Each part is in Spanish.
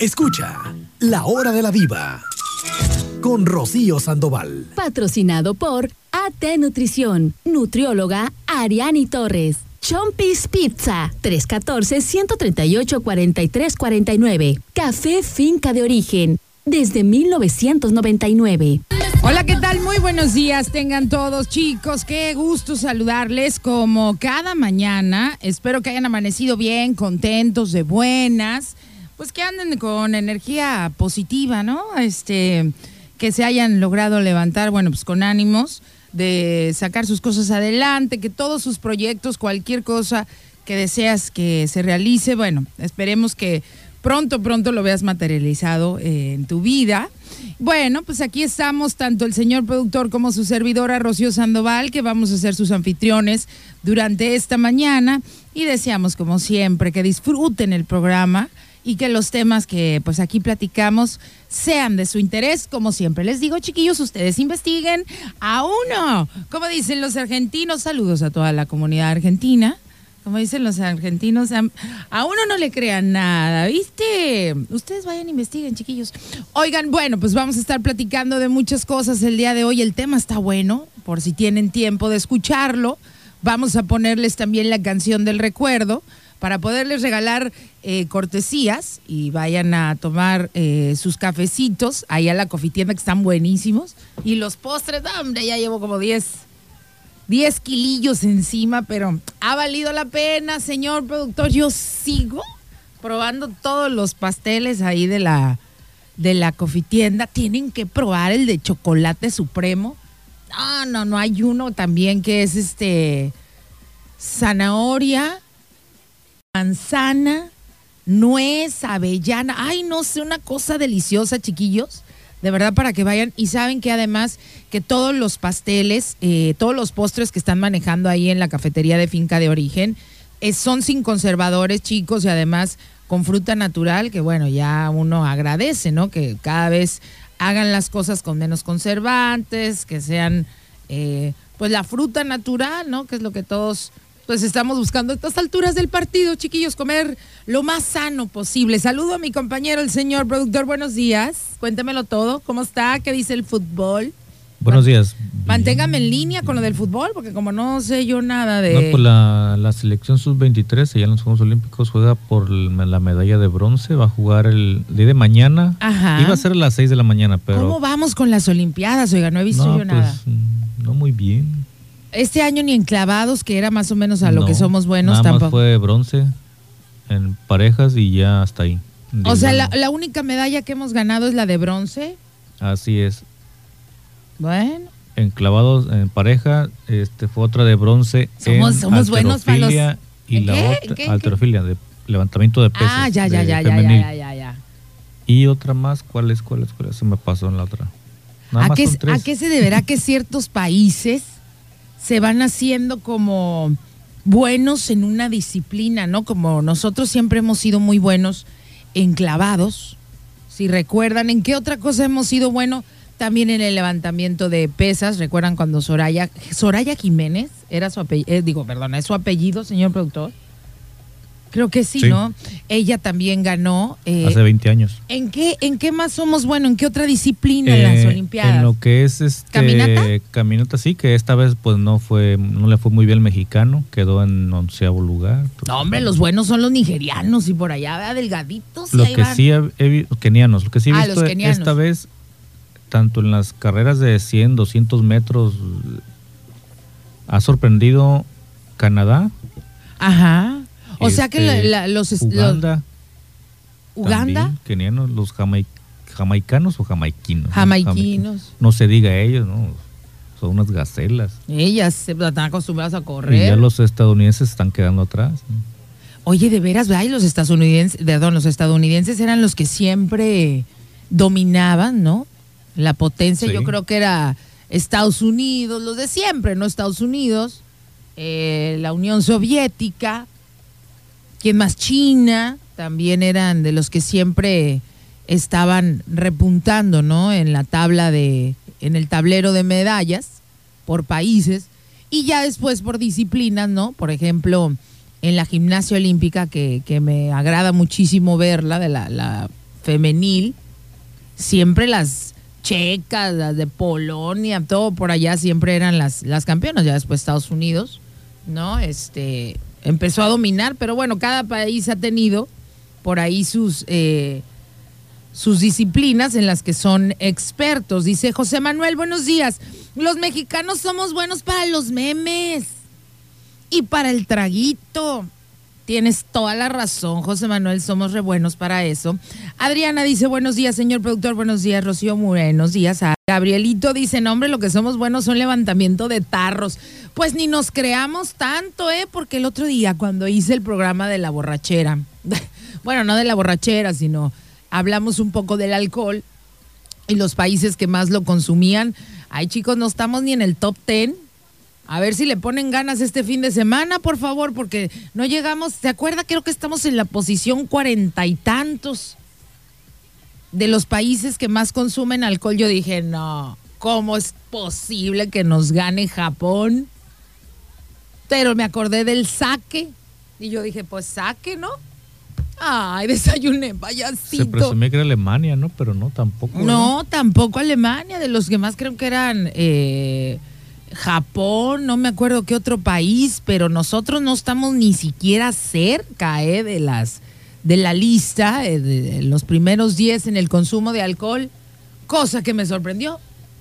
Escucha La Hora de la Diva con Rocío Sandoval. Patrocinado por AT Nutrición, nutrióloga Ariani Torres. Chompis Pizza, 314-138-4349. Café Finca de Origen, desde 1999. Hola, ¿qué tal? Muy buenos días tengan todos chicos. Qué gusto saludarles como cada mañana. Espero que hayan amanecido bien, contentos, de buenas. Pues que anden con energía positiva, ¿no? Este, que se hayan logrado levantar, bueno, pues con ánimos de sacar sus cosas adelante, que todos sus proyectos, cualquier cosa que deseas que se realice, bueno, esperemos que pronto, pronto lo veas materializado eh, en tu vida. Bueno, pues aquí estamos, tanto el señor productor como su servidora Rocío Sandoval, que vamos a ser sus anfitriones durante esta mañana y deseamos, como siempre, que disfruten el programa y que los temas que pues aquí platicamos sean de su interés. Como siempre les digo, chiquillos, ustedes investiguen a uno. Como dicen los argentinos, saludos a toda la comunidad argentina como dicen los argentinos, a, uno no le crean nada, ¿viste? Ustedes vayan, investiguen, chiquillos. Oigan, bueno, pues vamos a estar platicando de muchas cosas el día de hoy. El tema está bueno, por si tienen tiempo de escucharlo. Vamos a ponerles también la canción del recuerdo para poderles regalar eh, cortesías y vayan a tomar eh, sus cafecitos ahí a la cofitienda que están buenísimos. Y los postres, hombre, ya llevo como 10 10 kilillos encima, pero ha valido la pena, señor productor. Yo sigo probando todos los pasteles ahí de la, de la cofitienda. Tienen que probar el de chocolate supremo. No, no, no, hay uno también que es este zanahoria, manzana, nuez, avellana. Ay, no sé, una cosa deliciosa, chiquillos de verdad para que vayan y saben que además que todos los pasteles, eh, todos los postres que están manejando ahí en la cafetería de finca de origen eh, son sin conservadores chicos y además con fruta natural que bueno ya uno agradece, ¿no? Que cada vez hagan las cosas con menos conservantes, que sean eh, pues la fruta natural, ¿no? Que es lo que todos pues estamos buscando a estas alturas del partido, chiquillos, comer lo más sano posible. Saludo a mi compañero, el señor productor. Buenos días. Cuéntemelo todo. ¿Cómo está? ¿Qué dice el fútbol? Buenos días. Manténgame en línea con lo del fútbol, porque como no sé yo nada de. No, pues la, selección sub-23, allá en los Juegos Olímpicos, juega por la medalla de bronce. Va a jugar el día de mañana. Ajá. Iba a ser a las 6 de la mañana, pero. ¿Cómo vamos con las Olimpiadas? Oiga, no he visto yo nada. Pues, no muy bien. Este año ni en clavados, que era más o menos a lo que somos buenos nada tampoco. Más fue bronce en parejas y ya hasta ahí. O sea, la, única medalla que hemos ganado es la de bronce. Así es. Bueno. En clavados en pareja, este fue otra de bronce. Somos, somos buenos para los. Y la otra, alterofilia, de levantamiento de pesas. Ah, ya, ya, ya, ya, ya, ya, ya, Y otra más, ¿cuál es, cuál es, cuál es? Se me pasó en la otra. ¿A, qué, ¿A qué se deberá que ciertos países se van haciendo como buenos en una disciplina, ¿no? Como nosotros siempre hemos sido muy buenos en clavados. Si recuerdan, ¿en qué otra cosa hemos sido buenos? También en el levantamiento de pesas. ¿Recuerdan cuando Soraya, Soraya Jiménez era su apellido? Eh, digo, ¿es su apellido, señor productor? Creo que sí, ¿no? Ella también ganó. Eh, Hace 20 años. ¿En qué, ¿En qué más somos buenos? ¿En qué otra disciplina en las eh, Olimpiadas? En lo que es este. ¿Caminata? Caminata, sí, que esta vez pues no fue, no le fue muy bien el mexicano, quedó en onceavo lugar. No, hombre, los buenos son los nigerianos y por allá, vea, delgaditos. Lo que sí he, kenianos, lo que sí he ah, visto esta vez, tanto en las carreras de 100, 200 metros, ha sorprendido Canadá. Ajá o sea que este, los... Uganda. ¿Uganda? Kenianos, los jamaicanos o jamaiquinos. Jamaiquinos. No, se diga ellos, ¿no? Son unas gacelas. Ellas están acostumbradas a correr. Y ya los estadounidenses están quedando atrás. Oye, de veras, ¿verdad? los estadounidenses, perdón, los estadounidenses eran los que siempre dominaban, ¿no? La potencia, yo creo que era Estados Unidos, los de siempre, ¿no? Estados Unidos, eh, la Unión Soviética, ¿Quién más? China, también eran de los que siempre estaban repuntando, ¿no? En la tabla de, en el tablero de medallas por países y ya después por disciplinas, ¿no? Por ejemplo, en la gimnasia olímpica, que, que me agrada muchísimo verla, de la, la femenil, siempre las checas, las de Polonia, todo por allá siempre eran las, las campeonas, ya después Estados Unidos, ¿no? Este empezó a dominar, pero bueno, cada país ha tenido por ahí sus eh, sus disciplinas en las que son expertos. Dice José Manuel, buenos días. Los mexicanos somos buenos para los memes y para el traguito. Tienes toda la razón, José Manuel, somos re buenos para eso. Adriana dice, buenos días, señor productor, buenos días, Rocío, buenos días. Gabrielito dice, no, hombre, lo que somos buenos son levantamiento de tarros. Pues ni nos creamos tanto, ¿eh? Porque el otro día, cuando hice el programa de la borrachera, bueno, no de la borrachera, sino hablamos un poco del alcohol y los países que más lo consumían. Ay, chicos, no estamos ni en el top ten a ver si le ponen ganas este fin de semana, por favor, porque no llegamos. ¿Se acuerda? Creo que estamos en la posición cuarenta y tantos de los países que más consumen alcohol. Yo dije, no, ¿cómo es posible que nos gane Japón? Pero me acordé del saque. Y yo dije, pues saque, ¿no? Ay, desayuné, payasito. Se presumía que era Alemania, ¿no? Pero no, tampoco. No, tampoco Alemania. De los que más creo que eran eh, Japón, no me acuerdo qué otro país, pero nosotros no estamos ni siquiera cerca eh, de las de la lista, eh, de, los primeros 10 en el consumo de alcohol, cosa que me sorprendió.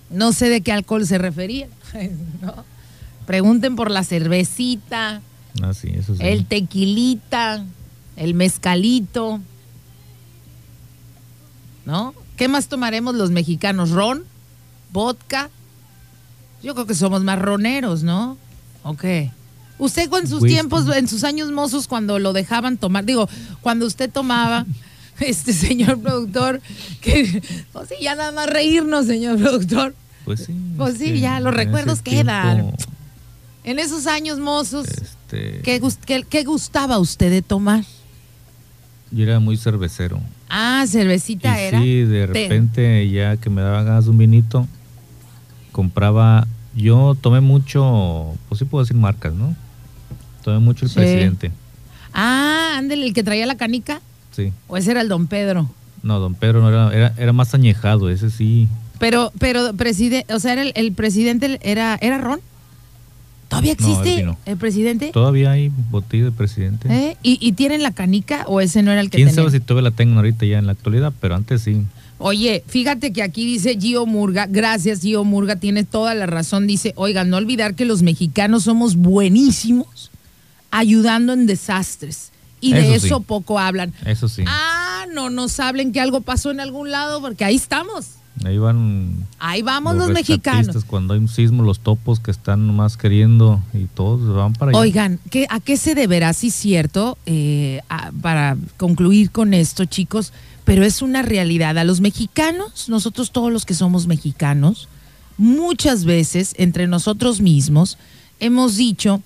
No sé de qué alcohol se refería. Pregunten por la cervecita, ah, el tequilita, el mezcalito. ¿No? ¿Qué más tomaremos los mexicanos? ¿Ron? ¿Vodka? Yo creo que somos marroneros, ¿no? Ok. Usted con sus tiempos, en sus años mozos, cuando lo dejaban tomar, digo, cuando usted tomaba, este señor productor, que, pues sí, ya nada más reírnos, señor productor. Pues sí. Pues sí, ya los recuerdos quedan. En esos años mozos, este... ¿qué, gustaba usted de tomar? Yo era muy cervecero. Ah, cervecita era. Sí, de repente ya que me daban ganas un vinito, compraba, yo tomé mucho, pues sí puedo decir marcas, ¿no? Tomé mucho el presidente. Ah, ándale, el que traía la canica. Sí. ¿O ese era el don Pedro? No, don Pedro no era, era, era más añejado, ese sí. Pero, pero, presidente, o sea, era el, presidente, era, ¿era Ron? ¿Todavía existe el presidente? Todavía hay botella de presidente. ¿Eh? ¿Y, ¿Y, tienen la canica o ese no era el que ¿Quién sabe si todavía la tengo ahorita ya en la actualidad? Pero antes sí. Oye, fíjate que aquí dice Gio Murga, gracias Gio Murga, tiene toda la razón, dice, oiga, no olvidar que los mexicanos somos buenísimos ayudando en desastres. Y de eso poco hablan. Eso sí. Ah, no nos hablen que algo pasó en algún lado, porque ahí estamos. Ahí van. Ahí vamos los, mexicanos. Cuando hay un sismo, los topos que están nomás queriendo y todos van para allá. Oigan, ¿qué, ¿a qué se deberá, sí cierto, eh, para concluir con esto, chicos? Pero es una realidad. A los mexicanos, nosotros todos los que somos mexicanos, muchas veces entre nosotros mismos hemos dicho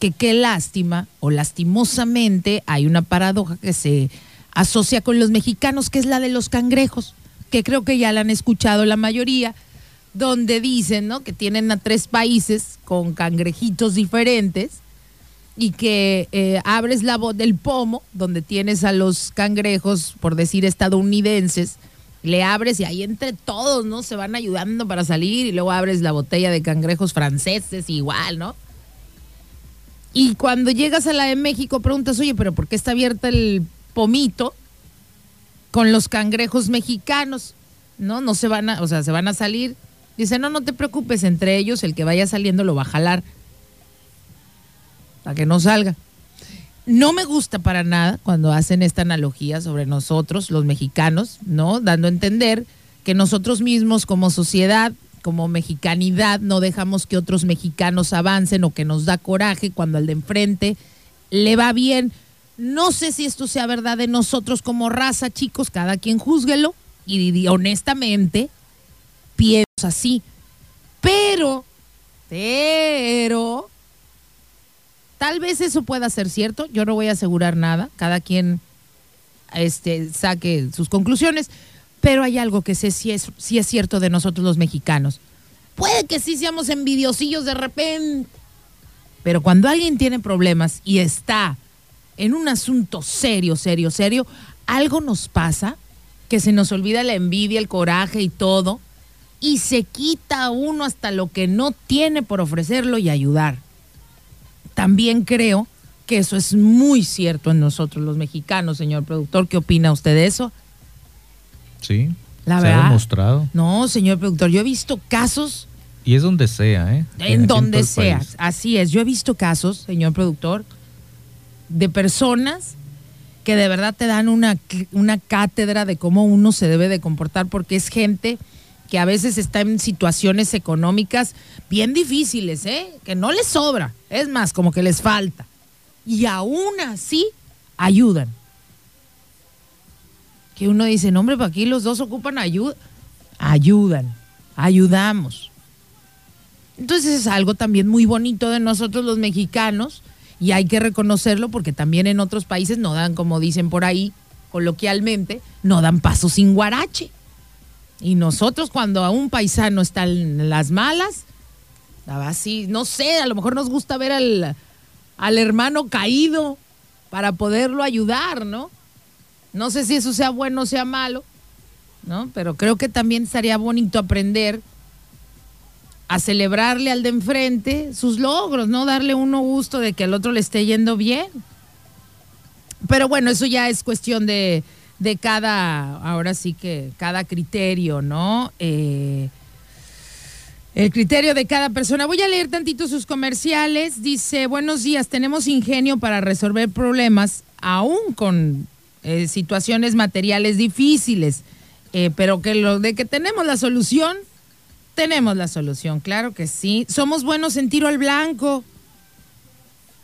que qué lástima o lastimosamente hay una paradoja que se asocia con los mexicanos, que es la de los cangrejos, que creo que ya la han escuchado la mayoría, donde dicen ¿no? que tienen a tres países con cangrejitos diferentes y que eh, abres la voz del pomo, donde tienes a los cangrejos, por decir estadounidenses, le abres y ahí entre todos, ¿no? Se van ayudando para salir y luego abres la botella de cangrejos franceses igual, ¿no? Y cuando llegas a la de México preguntas, oye, pero ¿por qué está abierta el pomito con los cangrejos mexicanos? ¿No? No se van a, o sea, se van a salir. Dice, no, no te preocupes, entre ellos el que vaya saliendo lo va a jalar para que no salga. No me gusta para nada cuando hacen esta analogía sobre nosotros, los mexicanos, ¿no? Dando a entender que nosotros mismos como sociedad, como mexicanidad, no dejamos que otros mexicanos avancen o que nos da coraje cuando al de enfrente le va bien. No sé si esto sea verdad de nosotros como raza, chicos, cada quien júzguelo y honestamente pienso así. Pero, pero, Tal vez eso pueda ser cierto, yo no voy a asegurar nada, cada quien este, saque sus conclusiones, pero hay algo que sé si es, si es cierto de nosotros los mexicanos. Puede que sí seamos envidiosillos de repente, pero cuando alguien tiene problemas y está en un asunto serio, serio, serio, algo nos pasa que se nos olvida la envidia, el coraje y todo, y se quita uno hasta lo que no tiene por ofrecerlo y ayudar. También creo que eso es muy cierto en nosotros los mexicanos, señor productor. ¿Qué opina usted de eso? Sí. La se ha demostrado. No, señor productor, yo he visto casos. Y es donde sea, ¿eh? En donde sea. Así es. Yo he visto casos, señor productor, de personas que de verdad te dan una, una cátedra de cómo uno se debe de comportar, porque es gente que a veces está en situaciones económicas bien difíciles, ¿eh? Que no les sobra. Es más, como que les falta. Y aún así ayudan que uno dice, no, hombre, para aquí los dos ocupan ayuda. Ayudan, ayudamos. Entonces es algo también muy bonito de nosotros los mexicanos y hay que reconocerlo porque también en otros países no dan, como dicen por ahí coloquialmente, no dan paso sin guarache. Y nosotros cuando a un paisano está en las malas, no sé, a lo mejor nos gusta ver al, al hermano caído para poderlo ayudar, ¿no? No sé si eso sea bueno o sea malo, ¿no? Pero creo que también estaría bonito aprender a celebrarle al de enfrente sus logros, ¿no? Darle uno gusto de que al otro le esté yendo bien. Pero bueno, eso ya es cuestión de, de cada, ahora sí que cada criterio, ¿no? Eh, el criterio de cada persona. Voy a leer tantito sus comerciales. Dice, buenos días, tenemos ingenio para resolver problemas, aún con eh, situaciones materiales difíciles, eh, pero que lo de que tenemos la solución, tenemos la solución, claro que sí. Somos buenos en tiro al blanco.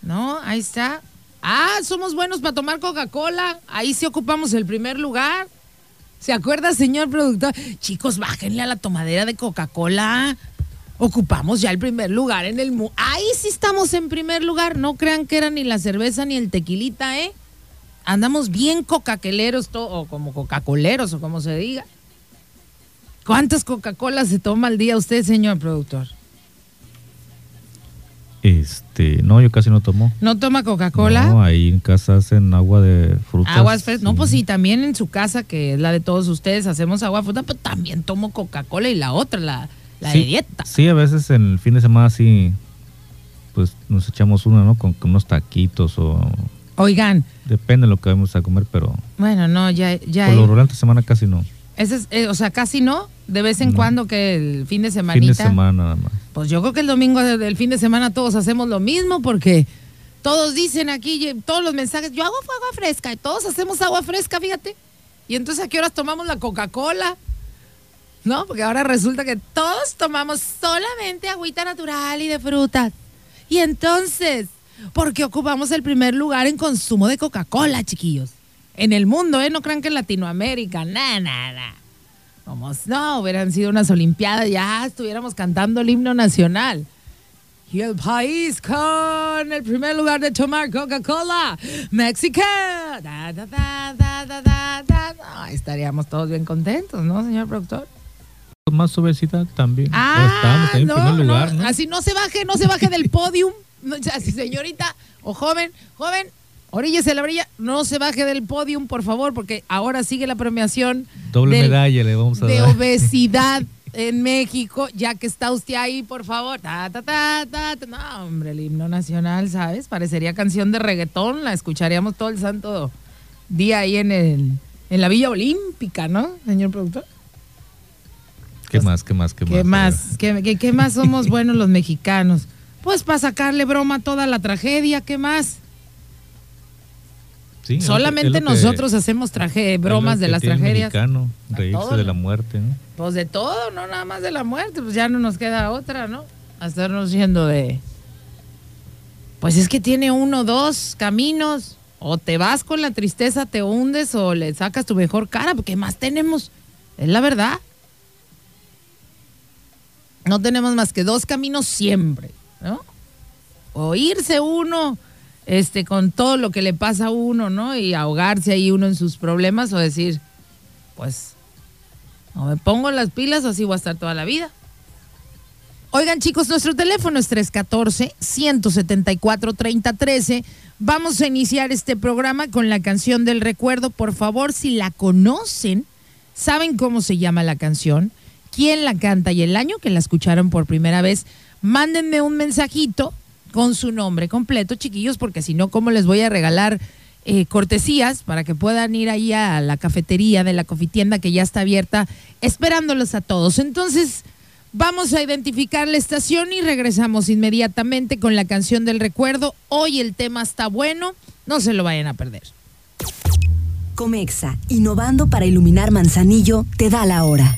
¿No? Ahí está. Ah, somos buenos para tomar Coca-Cola. Ahí sí ocupamos el primer lugar. ¿Se acuerda, señor productor? Chicos, bájenle a la tomadera de Coca-Cola. Ocupamos ya el primer lugar en el mundo. Ahí sí estamos en primer lugar. No crean que era ni la cerveza ni el tequilita, ¿eh? andamos bien cocaqueleros, o como cocacoleros, o como se diga. ¿Cuántas Coca-Colas se toma al día usted, señor productor? Este, no, yo casi no tomo. ¿No toma Coca-Cola? No, ahí en casa hacen agua de frutas. Aguas frescas. No, pues sí, también en su casa, que es la de todos ustedes, hacemos agua de fruta, pero también tomo Coca-Cola y la otra, la, de dieta. Sí, a veces en el fin de semana sí, pues nos echamos una, ¿no? con unos taquitos o Oigan. Depende de lo que vamos a comer, pero. Bueno, no, ya. ya por lo durante semana casi no. Ese es, eh, o sea, casi no. De vez en cuando que el fin de semana. Fin de semana nada más. Pues yo creo que el domingo del fin de semana todos hacemos lo mismo porque todos dicen aquí, todos los mensajes, yo hago agua fresca y todos hacemos agua fresca, fíjate. Y entonces a qué horas tomamos la Coca-Cola? ¿No? Porque ahora resulta que todos tomamos solamente agüita natural y de frutas. Y entonces, porque ocupamos el primer lugar en consumo de Coca-Cola, chiquillos. En el mundo, ¿eh? No crean que en Latinoamérica, nada, nada. No, hubieran sido unas Olimpiadas, ya estuviéramos cantando el himno nacional. Y el país con el primer lugar de tomar Coca-Cola, México. estaríamos todos bien contentos, ¿no, señor productor? Más obesidad también. Ah, en primer lugar, Así no se baje, no se baje del podium señorita o joven, joven, oríllese la brilla, no se baje del podium, por favor, porque ahora sigue la premiación. Doble medalla le vamos a de obesidad en México, ya que está usted ahí, por favor. Ta, ta, ta, ta, No, hombre, el himno nacional, ¿sabes? Parecería canción de reggaetón, la escucharíamos todo el santo día ahí en, el, en la Villa Olímpica, ¿no, señor productor? ¿Qué más, qué más, qué, ¿Qué más? ¿Qué, qué más somos buenos los mexicanos? Pues para sacarle broma a toda la tragedia, ¿qué más? Sí, Solamente nosotros hacemos traje bromas de las tragedias. Mexicano, reírse de la muerte, ¿no? Pues de todo, no nada más de la muerte, pues ya no nos queda otra, ¿no? A estarnos yendo de. Pues es que tiene uno, dos caminos. O te vas con la tristeza, te hundes, o le sacas tu mejor cara, porque más tenemos. Es la verdad. No tenemos más que dos caminos siempre. ¿no? O irse uno este, con todo lo que le pasa a uno, ¿no? Y ahogarse ahí uno en sus problemas o decir, pues, o me pongo las pilas o así voy a estar toda la vida. Oigan chicos, nuestro teléfono es 314-174-3013. Vamos a iniciar este programa con la canción del recuerdo. Por favor, si la conocen, ¿Saben cómo se llama la canción? ¿Quién la canta y el año que la escucharon por primera vez? Mándenme un mensajito con su nombre completo, chiquillos, porque si no, ¿cómo les voy a regalar eh, cortesías para que puedan ir ahí a la cafetería de la cofitienda que ya está abierta, esperándolos a todos? Entonces, vamos a identificar la estación y regresamos inmediatamente con la canción del recuerdo. Hoy el tema está bueno, no se lo vayan a perder. Comexa, innovando para iluminar Manzanillo, te da la hora.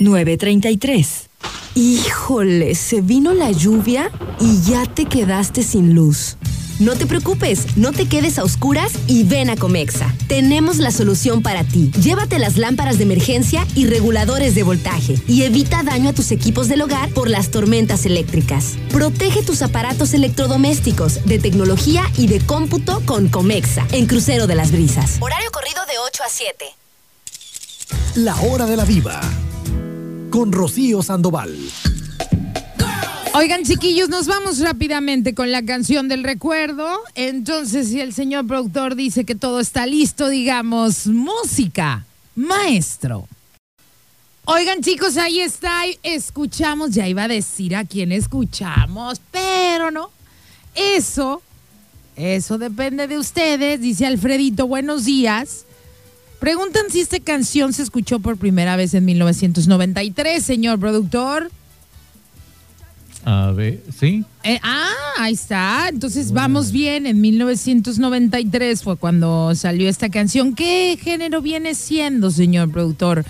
933. Híjole, se vino la lluvia y ya te quedaste sin luz. No te preocupes, no te quedes a oscuras y ven a Comexa. Tenemos la solución para ti. Llévate las lámparas de emergencia y reguladores de voltaje y evita daño a tus equipos del hogar por las tormentas eléctricas. Protege tus aparatos electrodomésticos de tecnología y de cómputo con Comexa en Crucero de las Brisas. Horario corrido de 8 a 7. La hora de la viva con Rocío Sandoval. Oigan, chiquillos, nos vamos rápidamente con la canción del recuerdo. Entonces, si el señor productor dice que todo está listo, digamos, música, maestro. Oigan, chicos, ahí está. Escuchamos, ya iba a decir a quién escuchamos, pero no. Eso, eso depende de ustedes, dice Alfredito. Buenos días. Preguntan si esta canción se escuchó por primera vez en 1993, señor productor. A ver, sí. Eh, ah, ahí está. Entonces vamos bien. En 1993 fue cuando salió esta canción. ¿Qué género viene siendo, señor productor?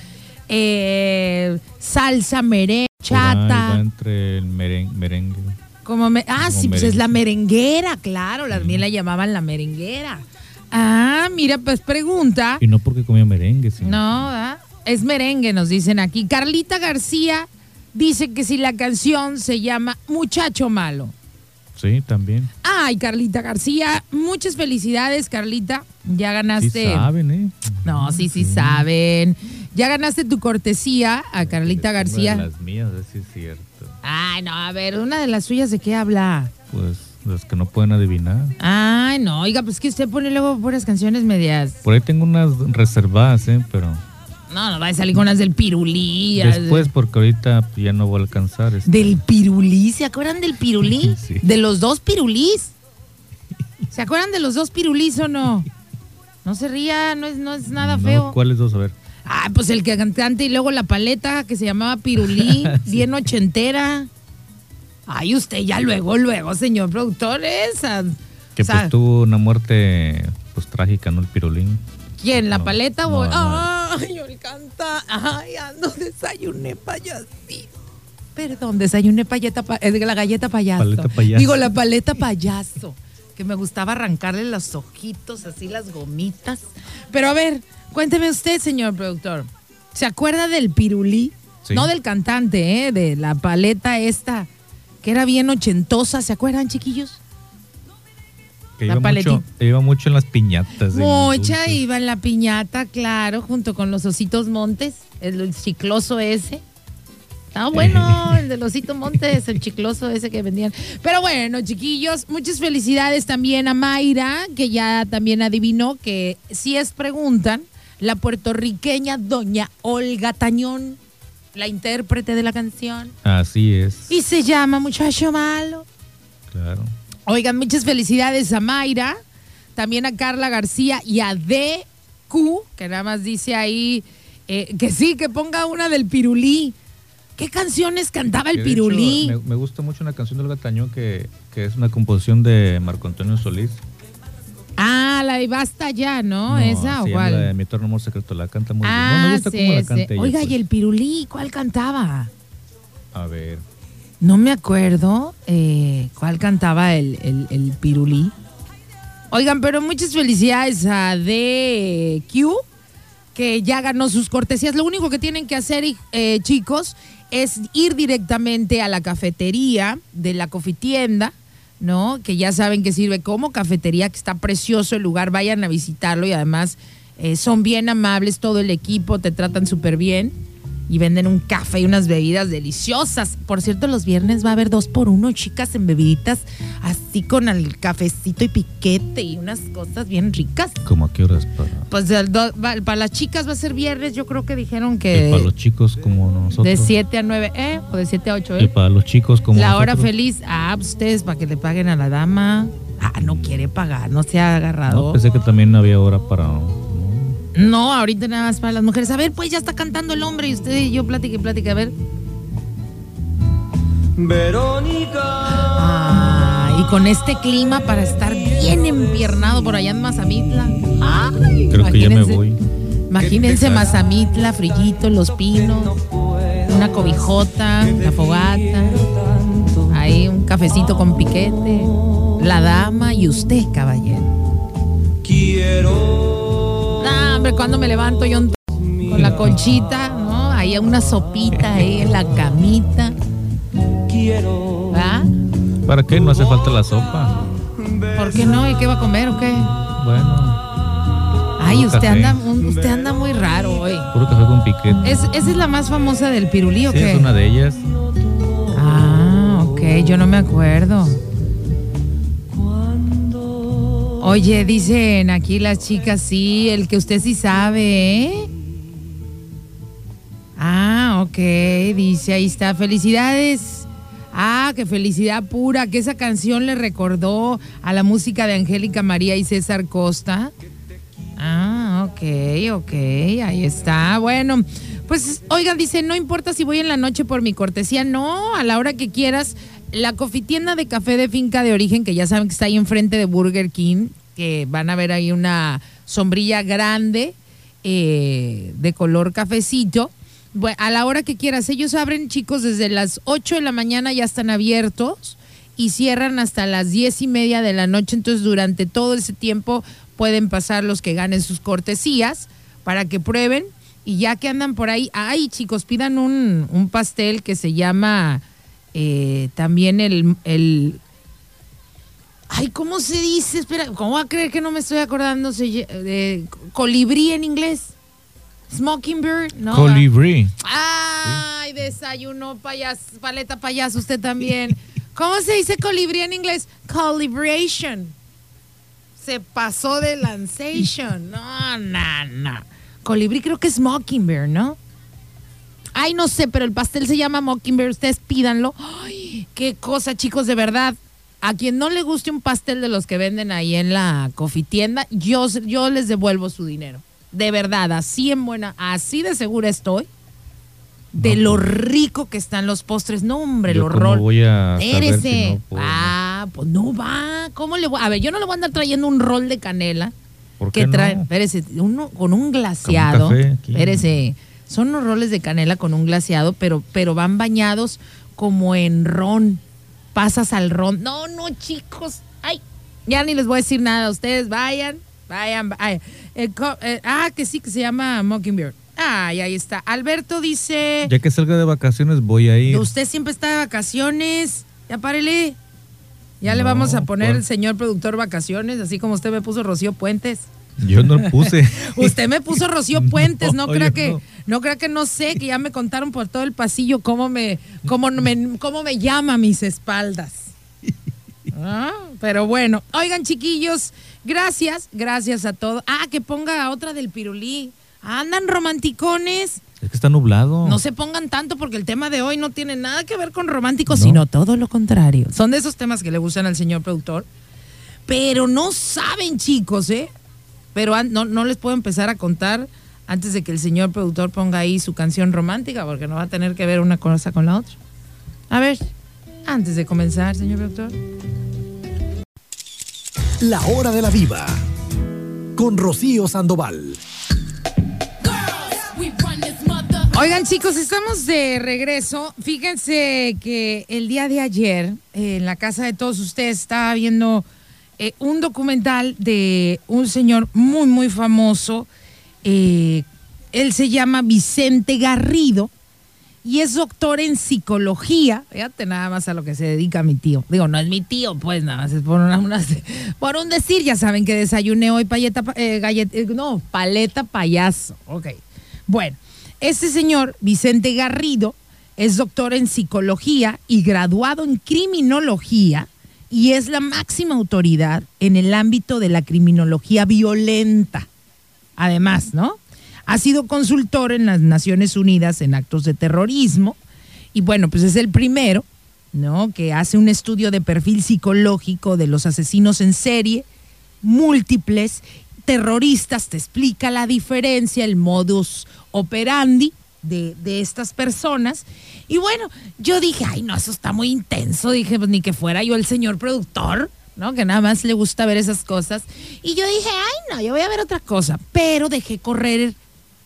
Eh, salsa, merengue, chata. entre el merengue. Como ah, sí, pues es la merenguera, claro. También la llamaban la merenguera. Ah, mira, pues pregunta. Y no porque comía merengue, sino. No, es merengue, nos dicen aquí. Carlita García dice que si la canción se llama Muchacho Malo. Sí, también. Ay, Carlita García, muchas felicidades, Carlita. Ya ganaste. Sí saben, ¿eh? No, sí, sí, saben. Ya ganaste tu cortesía a Carlita García. Una de las mías, es cierto. Ay, no, a ver, una de las suyas, ¿de qué habla? Pues las que no pueden adivinar. Ay, no, oiga, pues que usted pone luego puras canciones medias. Por ahí tengo unas reservadas, ¿eh? Pero. No, no va a salir con unas del pirulí. Después, porque ahorita ya no voy a alcanzar. Este. ¿Del pirulí? ¿Se acuerdan del pirulí? sí. De los dos pirulís. ¿Se acuerdan de los dos pirulís o no? No se ría, no es, no es nada feo. ¿Cuáles dos? A ver. Ah, pues el que cantante y luego la paleta que se llamaba Pirulí, bien ochentera. Ay, usted ya luego, luego, señor productor, esa. Que pues tuvo una muerte pues trágica, ¿no? El pirulín. ¿Quién? ¿La paleta o...? Ay, yo canta. Ay, ando, desayuné payasito. Perdón, desayuné payeta, es la galleta payaso. Paleta payaso. Digo, la paleta payaso. Que me gustaba arrancarle los ojitos, así las gomitas. Pero a ver, cuénteme usted, señor productor. ¿Se acuerda del pirulí? No del cantante, ¿eh? De la paleta esta que era bien ochentosa, ¿se acuerdan, chiquillos? Que iba, mucho, iba, mucho, en las piñatas. Mucha iba en la piñata, claro, junto con los ositos montes, el, chicloso ese. Estaba bueno el de los ositos montes, el chicloso ese que vendían. Pero bueno, chiquillos, muchas felicidades también a Mayra, que ya también adivinó que si es preguntan, la puertorriqueña doña Olga Tañón la intérprete de la canción. Así es. Y se llama Muchacho Malo. Claro. Oigan, muchas felicidades a Mayra, también a Carla García y a DQ, que nada más dice ahí eh, que sí, que ponga una del Pirulí. ¿Qué canciones cantaba el Pirulí? me, gusta mucho una canción de Olga Tañón que, que es una composición de Marco Antonio Solís. Ah, la de Basta Ya, ¿no? Esa o cuál. La de Mi Torno Amor Secreto, la canta muy bien. No, me ah, gusta cómo la canta ella, Oiga, ¿y el Pirulí cuál cantaba? A ver. No me acuerdo eh, cuál cantaba el, el, Pirulí. Oigan, pero muchas felicidades a DQ, que ya ganó sus cortesías. Lo único que tienen que hacer, eh, chicos, es ir directamente a la cafetería de la cofitienda ¿no? Que ya saben que sirve como cafetería, que está precioso el lugar, vayan a visitarlo y además eh, son bien amables, todo el equipo te tratan súper bien. Y venden un café y unas bebidas deliciosas. Por cierto, los viernes va a haber dos por uno, chicas, en bebiditas, así con el cafecito y piquete y unas cosas bien ricas. ¿Cómo a qué horas para? Pues para las chicas va a ser viernes, yo creo que dijeron que... ¿Y para los chicos como nosotros. De 7 a 9, ¿eh? O de 7 a 8, ¿eh? Y para los chicos como La hora feliz, ah, pues ustedes para que le paguen a la dama. Ah, no quiere pagar, no se ha agarrado. No, pensé que también había hora para no, ahorita nada más para las mujeres. A ver, pues ya está cantando el hombre y usted y yo plática y plática. A ver. Verónica. Ah, y con este clima para estar bien empiernado por allá en Mazamitla. Ay, Creo que ya me voy. Imagínense Mazamitla, Frillito, Los Pinos, una cobijota, la fogata, ahí un cafecito con piquete, la dama y usted, caballero. Quiero hombre, cuando me levanto yo con la colchita, ¿no? Ahí una sopita ahí en la camita. Quiero. ¿Ah? ¿Para qué? No hace falta la sopa. ¿Por qué no? ¿Y qué va a comer o qué? Bueno. Ay, usted anda, usted anda muy raro hoy. Puro café con piquete. ¿Es, ¿Esa es la más famosa del pirulí o sí, qué? es una de ellas. Ah, ok, yo no me acuerdo. Oye, dicen aquí las chicas, sí, el que usted sí sabe, ¿eh? Ah, ok, dice, ahí está, felicidades. Ah, qué felicidad pura, que esa canción le recordó a la música de Angélica María y César Costa. Ah, ok, ok, ahí está. Bueno, pues oigan, dice, no importa si voy en la noche por mi cortesía, no, a la hora que quieras la cofitienda de café de finca de origen, que ya saben que está ahí enfrente de Burger King, que van a ver ahí una sombrilla grande eh, de color cafecito. A la hora que quieras, ellos abren, chicos, desde las 8 de la mañana ya están abiertos y cierran hasta las 10 y media de la noche. Entonces, durante todo ese tiempo pueden pasar los que ganen sus cortesías para que prueben. Y ya que andan por ahí, ay, chicos, pidan un, un pastel que se llama eh, también el, el, Ay, ¿cómo se dice? Espera, ¿cómo va a creer que no me estoy acordando? colibrí en inglés. Smokingbird, ¿no? Colibrí. Ay, desayuno payaso, paleta payaso, usted también. ¿Cómo se dice colibrí en inglés? Calibration. Se pasó de lanzation. No, no, no. Colibrí creo que es Mockingbird, ¿no? Ay, no sé, pero el pastel se llama Mockingbird. Ustedes pídanlo. Ay, qué cosa, chicos, de verdad. A quien no le guste un pastel de los que venden ahí en la cofitienda, yo, yo les devuelvo su dinero. De verdad, así en buena, así de segura estoy. De lo pues. rico que están los postres. No, hombre, los rolls. voy a ah, pues no va. ¿Cómo le voy? A ver, yo no le voy a andar trayendo un rol de canela. ¿Por qué que espérese, uno con un glaseado. espérese son unos roles de canela con un glaseado, pero, pero van bañados como en ron. Pasas al ron. No, no, chicos. Ay, ya ni les voy a decir nada. Ustedes vayan, vayan, vayan. Eh, ah, que sí, que se llama Mockingbird. Ay, ahí está. Alberto dice. Ya que salga de vacaciones, voy a ir. Usted siempre está de vacaciones. Ya párele. Ya le vamos a poner el señor productor vacaciones, así como usted me puso Rocío Puentes. Yo no puse. Usted me puso Rocío Puentes, no, crea que no. crea que no sé, que ya me contaron por todo el pasillo cómo me cómo me cómo me llama mis espaldas. Ah, pero bueno, oigan chiquillos, gracias, gracias a todos. Ah, que ponga otra del pirulí. Andan romanticones. Es que está nublado. No se pongan tanto porque el tema de hoy no tiene nada que ver con románticos, sino todo lo contrario. Son de esos temas que le gustan al señor productor. Pero no saben, chicos, ¿eh? Pero no, no les puedo empezar a contar antes de que el señor productor ponga ahí su canción romántica, porque no va a tener que ver una cosa con la otra. A ver, antes de comenzar, señor productor. La hora de la viva, con Rocío Sandoval. Oigan chicos, estamos de regreso. Fíjense que el día de ayer en la casa de todos ustedes estaba viendo eh, un documental de un señor muy, muy famoso. Eh, él se llama Vicente Garrido y es doctor en psicología. Fíjate nada más a lo que se dedica mi tío. Digo, no es mi tío, pues nada más es por, un decir. Ya saben que desayuné hoy paleta, eh, no, paleta payaso. Ok. Bueno, Este señor, Vicente Garrido, es doctor en psicología y graduado en criminología y es la máxima autoridad en el ámbito de la criminología violenta. Además, ¿no? Ha sido consultor en las Naciones Unidas en actos de terrorismo y bueno, pues es el primero, ¿no? Que hace un estudio de perfil psicológico de los asesinos en serie, múltiples, terroristas, te explica la diferencia, el modus operandi de, estas personas. Y bueno, yo dije, ay, no, eso está muy intenso. Dije, pues ni que fuera yo el señor productor, ¿no? Que nada más le gusta ver esas cosas. Y yo dije, ay, no, yo voy a ver otra cosa. Pero dejé correr,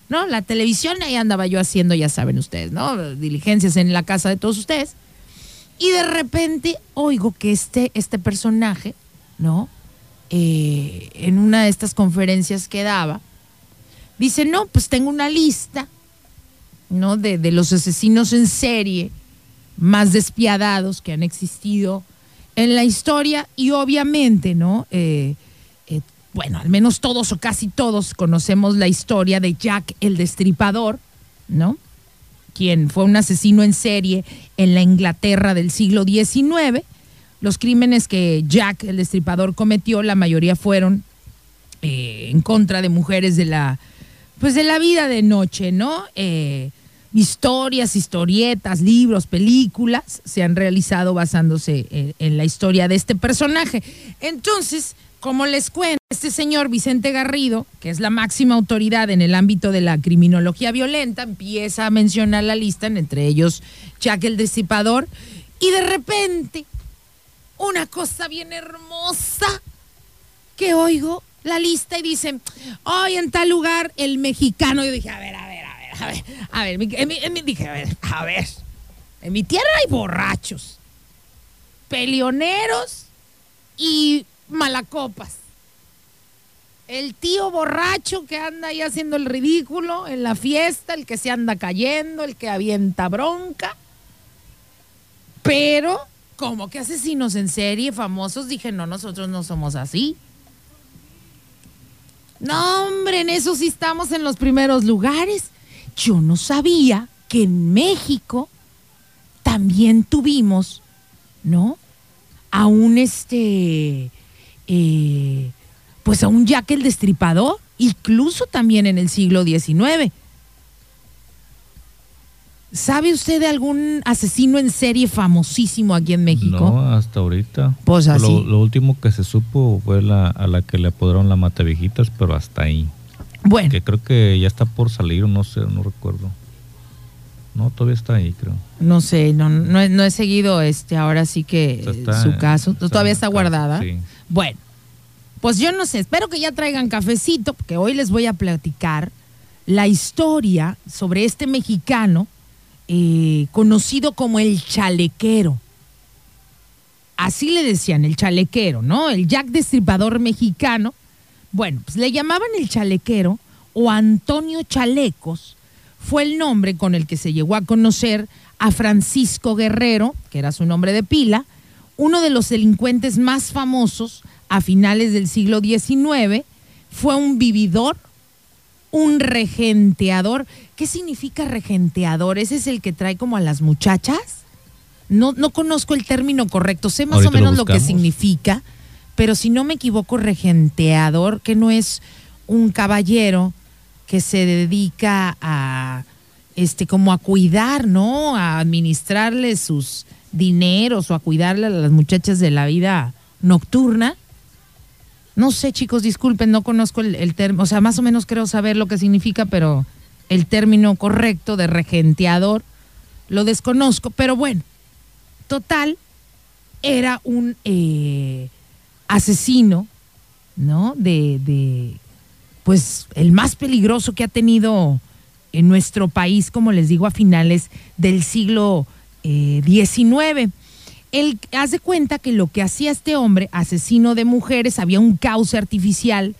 ¿no? La televisión, ahí andaba yo haciendo, ya saben ustedes, ¿no? Diligencias en la casa de todos ustedes. Y de repente oigo que este, este personaje, ¿no? Eh, en una de estas conferencias que daba, dice, no, pues tengo una lista ¿no? De, los asesinos en serie más despiadados que han existido en la historia y obviamente, ¿no? Eh, eh, bueno, al menos todos o casi todos conocemos la historia de Jack el Destripador, ¿no? Quien fue un asesino en serie en la Inglaterra del siglo XIX. Los crímenes que Jack el Destripador cometió, la mayoría fueron eh, en contra de mujeres de la, pues de la vida de noche, ¿no? Historias, historietas, libros, películas se han realizado basándose en, la historia de este personaje. Entonces, como les cuento, este señor Vicente Garrido, que es la máxima autoridad en el ámbito de la criminología violenta, empieza a mencionar la lista, entre ellos Jack el Disipador, y de repente, una cosa bien hermosa que oigo la lista y dicen, hoy en tal lugar el mexicano, yo dije, a ver, a ver, a ver a ver, dije, a ver, a ver, en mi tierra hay borrachos, pelioneros y malacopas. El tío borracho que anda ahí haciendo el ridículo en la fiesta, el que se anda cayendo, el que avienta bronca. Pero, como que asesinos en serie famosos, dije, no, nosotros no somos así. No, hombre, en eso sí estamos en los primeros lugares yo no sabía que en México también tuvimos, ¿no? A un este, eh, pues a un Jack el Destripador, incluso también en el siglo XIX. ¿Sabe usted de algún asesino en serie famosísimo aquí en México? No, hasta ahorita. Pues así. Lo, último que se supo fue la, a la que le apodaron la Matevijitas, pero hasta ahí. Bueno. Que creo que ya está por salir, no sé, no recuerdo. No, todavía está ahí, creo. No sé, no, no, he, seguido este, ahora sí que su caso. todavía está guardada. Sí. Bueno, pues yo no sé, espero que ya traigan cafecito, porque hoy les voy a platicar la historia sobre este mexicano eh, conocido como el chalequero. Así le decían, el chalequero, ¿no? El Jack Destripador mexicano bueno, pues le llamaban el chalequero o Antonio Chalecos, fue el nombre con el que se llegó a conocer a Francisco Guerrero, que era su nombre de pila, uno de los delincuentes más famosos a finales del siglo XIX, fue un vividor, un regenteador. ¿Qué significa regenteador? ¿Ese es el que trae como a las muchachas? No, no conozco el término correcto, sé más o menos lo que significa, pero si no me equivoco, regenteador, que no es un caballero que se dedica a, este, como a cuidar, ¿no? A administrarle sus dineros o a cuidarle a las muchachas de la vida nocturna. No sé, chicos, disculpen, no conozco el, término, o sea, más o menos creo saber lo que significa, pero el término correcto de regenteador lo desconozco, pero bueno, total, era un eh, asesino, ¿no? De, pues, el más peligroso que ha tenido en nuestro país, como les digo, a finales del siglo XIX. Eh, Él hace cuenta que lo que hacía este hombre, asesino de mujeres, había un cauce artificial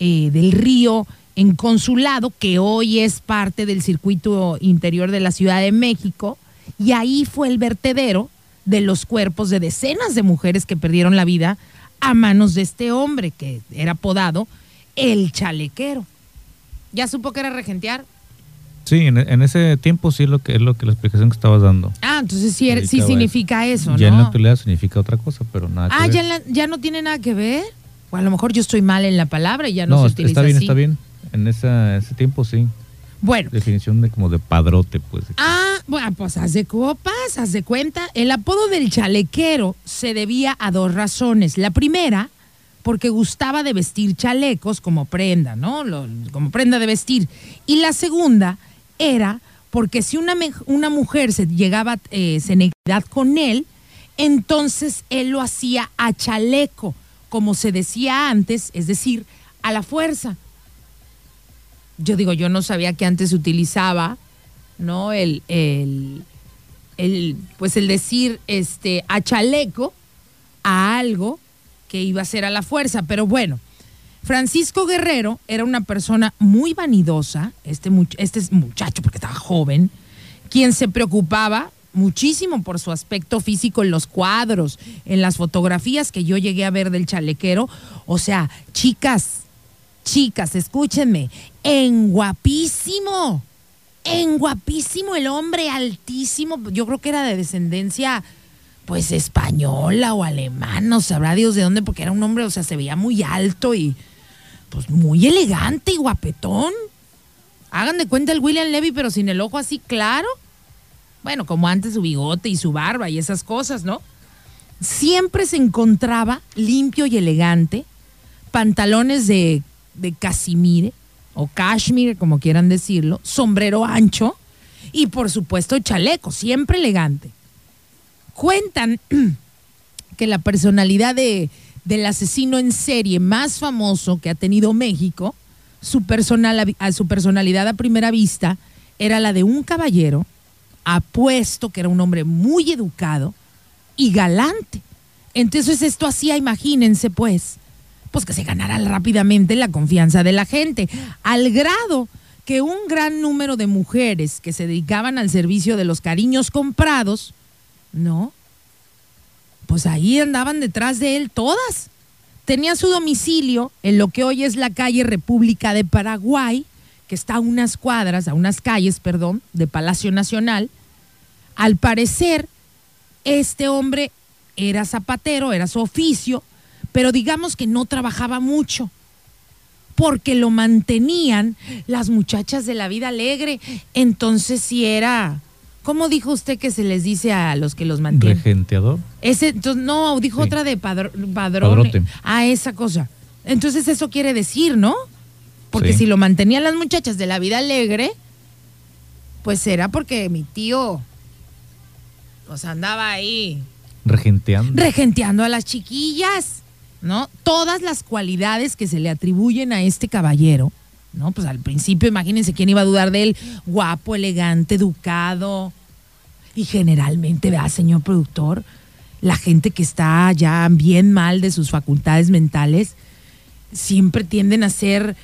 eh, del río en Consulado, que hoy es parte del circuito interior de la Ciudad de México, y ahí fue el vertedero de los cuerpos de decenas de mujeres que perdieron la vida a manos de este hombre que era apodado el chalequero. ¿Ya supo que era regentear? Sí, en, ese tiempo sí es lo que es lo que la explicación que estabas dando. Ah, entonces sí, sí significa eso, ¿no? Ya en la actualidad significa otra cosa, pero nada. Ah, ya, ya no tiene nada que ver. O a lo mejor yo estoy mal en la palabra y ya no, no se utiliza está bien, está bien. En ese tiempo sí. Bueno. Definición de como de padrote, pues. Ah, bueno, pues haz de copas, haz de cuenta. El apodo del chalequero se debía a dos razones. La primera, porque gustaba de vestir chalecos como prenda, ¿no? como prenda de vestir. Y la segunda era porque si una, una mujer se llegaba eh, senecsidad con él, entonces él lo hacía a chaleco, como se decía antes, es decir, a la fuerza. Yo digo, yo no sabía que antes se utilizaba, ¿no? El, el, el, pues el decir este, a chaleco, a algo que iba a ser a la fuerza, pero bueno, Francisco Guerrero era una persona muy vanidosa, este, este muchacho, porque estaba joven, quien se preocupaba muchísimo por su aspecto físico en los cuadros, en las fotografías que yo llegué a ver del chalequero. O sea, chicas, chicas, escúchenme, en guapísimo, en guapísimo el hombre altísimo, yo creo que era de descendencia pues española o alemana, no sabrá Dios de dónde, porque era un hombre, o sea, se veía muy alto y pues muy elegante y guapetón. Hagan de cuenta el William Levy, pero sin el ojo así claro. Bueno, como antes su bigote y su barba y esas cosas, ¿no? Siempre se encontraba limpio y elegante, pantalones de, de casimire o cashmere, como quieran decirlo, sombrero ancho y por supuesto chaleco, siempre elegante. Cuentan que la personalidad de, del asesino en serie más famoso que ha tenido México, su, personal, su personalidad a primera vista era la de un caballero apuesto, que era un hombre muy educado y galante. Entonces esto hacía, imagínense pues, pues que se ganara rápidamente la confianza de la gente, al grado que un gran número de mujeres que se dedicaban al servicio de los cariños comprados, ¿no? pues ahí andaban detrás de él todas. Tenía su domicilio en lo que hoy es la calle República de Paraguay, que está a unas cuadras, a unas calles, perdón, de Palacio Nacional. Al parecer, este hombre era zapatero, era su oficio, pero digamos que no trabajaba mucho, porque lo mantenían las muchachas de la vida alegre. Entonces sí era ¿Cómo dijo usted que se les dice a los que los mantienen? Regenteador. Ese, entonces, no, dijo otra de padrón. Padrote. Ah, esa cosa. Entonces eso quiere decir, ¿no? Porque si lo mantenían las muchachas de la vida alegre, pues era porque mi tío, pues andaba ahí. Regenteando. Regenteando a las chiquillas, ¿no? Todas las cualidades que se le atribuyen a este caballero ¿no? Pues al principio, imagínense quién iba a dudar de él, guapo, elegante, educado. Y generalmente, vea, señor productor, la gente que está ya bien mal de sus facultades mentales, siempre tienden a ser,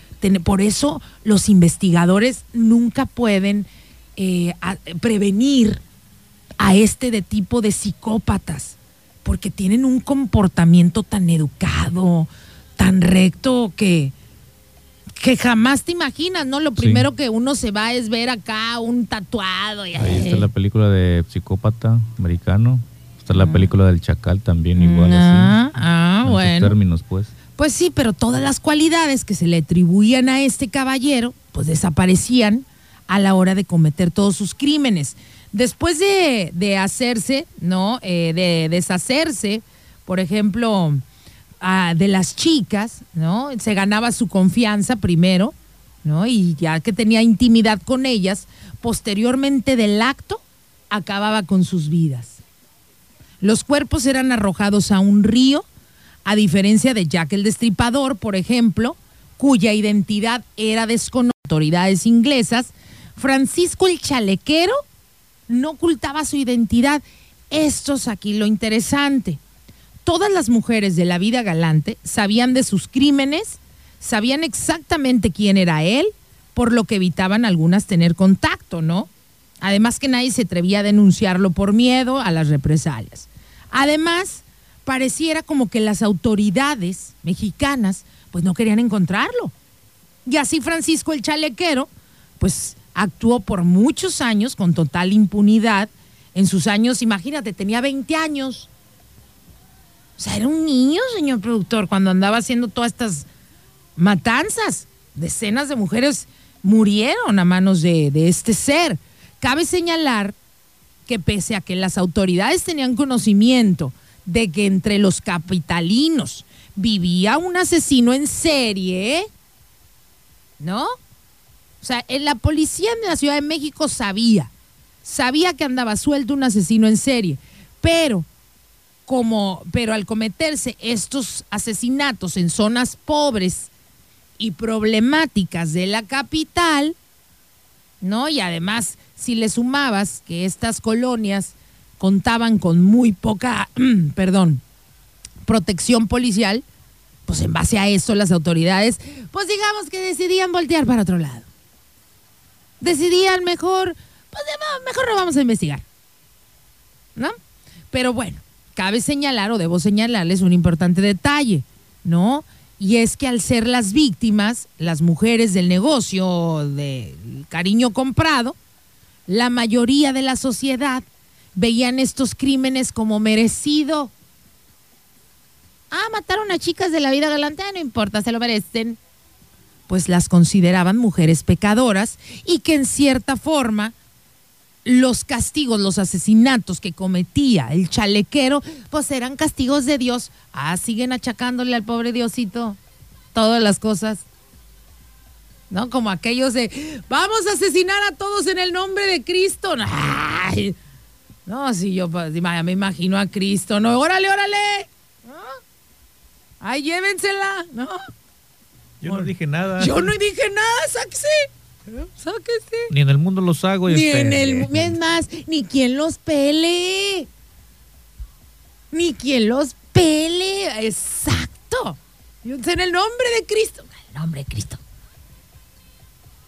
por eso los investigadores nunca pueden eh, prevenir a este de tipo de psicópatas, porque tienen un comportamiento tan educado, tan recto que que jamás te imaginas, ¿no? Lo primero que uno se va es ver acá un tatuado. Y, Ahí está la película de Psicópata americano. Está la ah. película del Chacal también igual ah, así. Ah, bueno. términos, pues. Pues sí, pero todas las cualidades que se le atribuían a este caballero, pues desaparecían a la hora de cometer todos sus crímenes. Después de, hacerse, ¿no? Eh, de deshacerse, por ejemplo, de las chicas, ¿no? Se ganaba su confianza primero, ¿no? Y ya que tenía intimidad con ellas, posteriormente del acto, acababa con sus vidas. Los cuerpos eran arrojados a un río, a diferencia de Jack el Destripador, por ejemplo, cuya identidad era desconocida autoridades inglesas, Francisco el Chalequero no ocultaba su identidad. Esto es aquí lo interesante todas las mujeres de la vida galante sabían de sus crímenes, sabían exactamente quién era él, por lo que evitaban algunas tener contacto, ¿no? Además que nadie se atrevía a denunciarlo por miedo a las represalias. Además, pareciera como que las autoridades mexicanas pues no querían encontrarlo. Y así Francisco el chalequero pues actuó por muchos años con total impunidad. En sus años, imagínate, tenía 20 años. O sea, era un niño, señor productor, cuando andaba haciendo todas estas matanzas. Decenas de mujeres murieron a manos de, de este ser. Cabe señalar que pese a que las autoridades tenían conocimiento de que entre los capitalinos vivía un asesino en serie, ¿no? O sea, en la policía de la Ciudad de México sabía, sabía que andaba suelto un asesino en serie, pero como, pero al cometerse estos asesinatos en zonas pobres y problemáticas de la capital, ¿no? Y además, si le sumabas que estas colonias contaban con muy poca, perdón, protección policial, pues en base a eso las autoridades, pues digamos que decidían voltear para otro lado decidían mejor, pues mejor no vamos a investigar. ¿No? Pero bueno, cabe señalar o debo señalarles un importante detalle, ¿no? Y es que al ser las víctimas, las mujeres del negocio del cariño comprado, la mayoría de la sociedad veían estos crímenes como merecido. Ah, mataron a chicas de la vida galante, no importa, se lo merecen pues las consideraban mujeres pecadoras y que en cierta forma los castigos, los asesinatos que cometía el chalequero, pues eran castigos de Dios. Ah, siguen achacándole al pobre Diosito todas las cosas. ¿No? Como aquellos de, vamos a asesinar a todos en el nombre de Cristo. No, si yo pues, me imagino a Cristo, no, órale, órale. Ay, llévensela, ¿no? Yo no dije nada. Yo no dije nada, sáquese. Sáquese. Ni en el mundo los hago. Ni en el es más, ni quien los pele. Ni quien los pele. Exacto. En el nombre de Cristo. En el nombre de Cristo.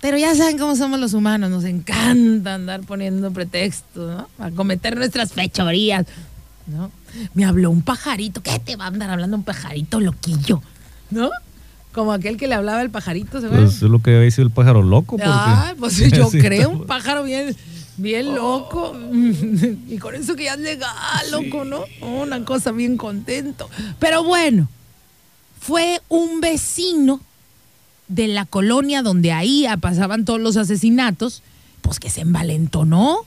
Pero ya saben cómo somos los humanos, nos encanta andar poniendo pretextos, ¿no? A cometer nuestras fechorías, ¿no? Me habló un pajarito, ¿qué te va a andar hablando un pajarito loquillo? ¿No? Como aquel que le hablaba el pajarito, ¿se Pues es lo que había sido el pájaro loco. Ah, pues yo creo, un pájaro bien, bien loco. y con eso que ya es legal, loco, ¿no? Una cosa bien contento. Pero bueno, fue un vecino de la colonia donde ahí pasaban todos los asesinatos, pues que se envalentonó.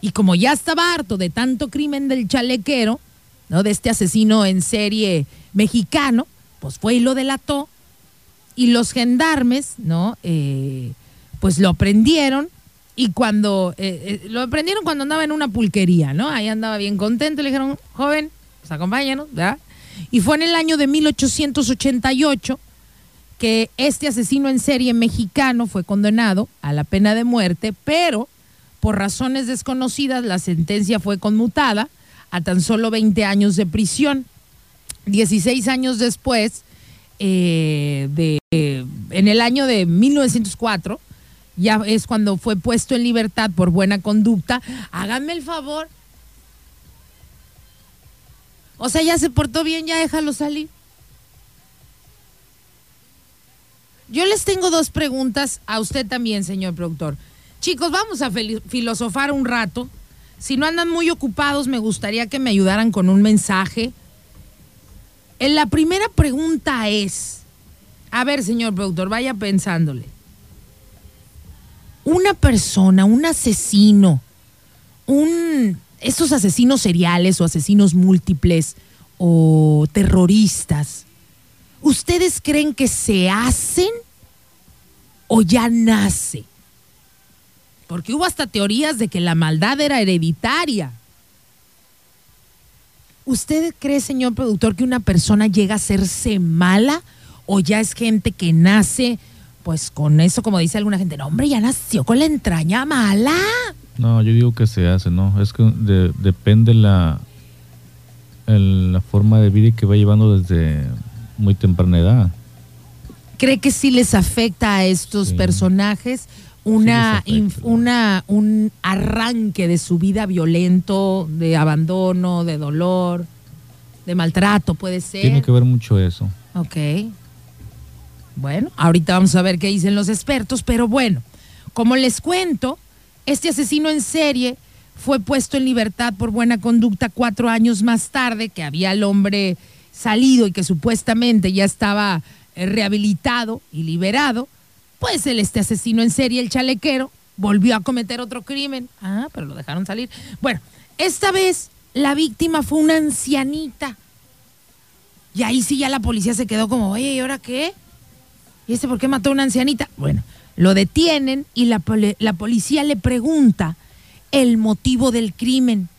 Y como ya estaba harto de tanto crimen del chalequero, ¿no? De este asesino en serie mexicano, pues fue y lo delató y los gendarmes, ¿no? Eh, pues lo prendieron y cuando eh, eh, lo aprendieron cuando andaba en una pulquería, ¿no? Ahí andaba bien contento, le dijeron, joven, pues acompáñanos, ¿verdad? Y fue en el año de 1888 que este asesino en serie mexicano fue condenado a la pena de muerte, pero por razones desconocidas la sentencia fue conmutada a tan solo 20 años de prisión. 16 años después, eh, de, en el año de 1904, ya es cuando fue puesto en libertad por buena conducta. Háganme el favor. O sea, ya se portó bien, ya déjalo salir. Yo les tengo dos preguntas a usted también, señor productor. Chicos, vamos a filosofar un rato. Si no andan muy ocupados, me gustaría que me ayudaran con un mensaje la primera pregunta es, a ver, señor productor, vaya pensándole. Una persona, un asesino, un estos asesinos seriales o asesinos múltiples o terroristas, ¿ustedes creen que se hacen o ya nace? Porque hubo hasta teorías de que la maldad era hereditaria. ¿Usted cree, señor productor, que una persona llega a hacerse mala o ya es gente que nace, pues con eso, como dice alguna gente, no, hombre, ya nació con la entraña mala? No, yo digo que se hace, ¿no? Es que depende la, la forma de vida que va llevando desde muy temprana edad. ¿Cree que sí les afecta a estos personajes? Una, una, un arranque de su vida violento, de abandono, de dolor, de maltrato, puede ser. Tiene que ver mucho eso. Ok. Bueno, ahorita vamos a ver qué dicen los expertos, pero bueno, como les cuento, este asesino en serie fue puesto en libertad por buena conducta cuatro años más tarde, que había el hombre salido y que supuestamente ya estaba eh, rehabilitado y liberado, pues el este asesino en serie, el chalequero, volvió a cometer otro crimen. Ah, pero lo dejaron salir. Bueno, esta vez la víctima fue una ancianita. Y ahí sí ya la policía se quedó como, oye, ¿y ahora qué? ¿Y este por qué mató a una ancianita? Bueno, lo detienen y la, la policía le pregunta el motivo del crimen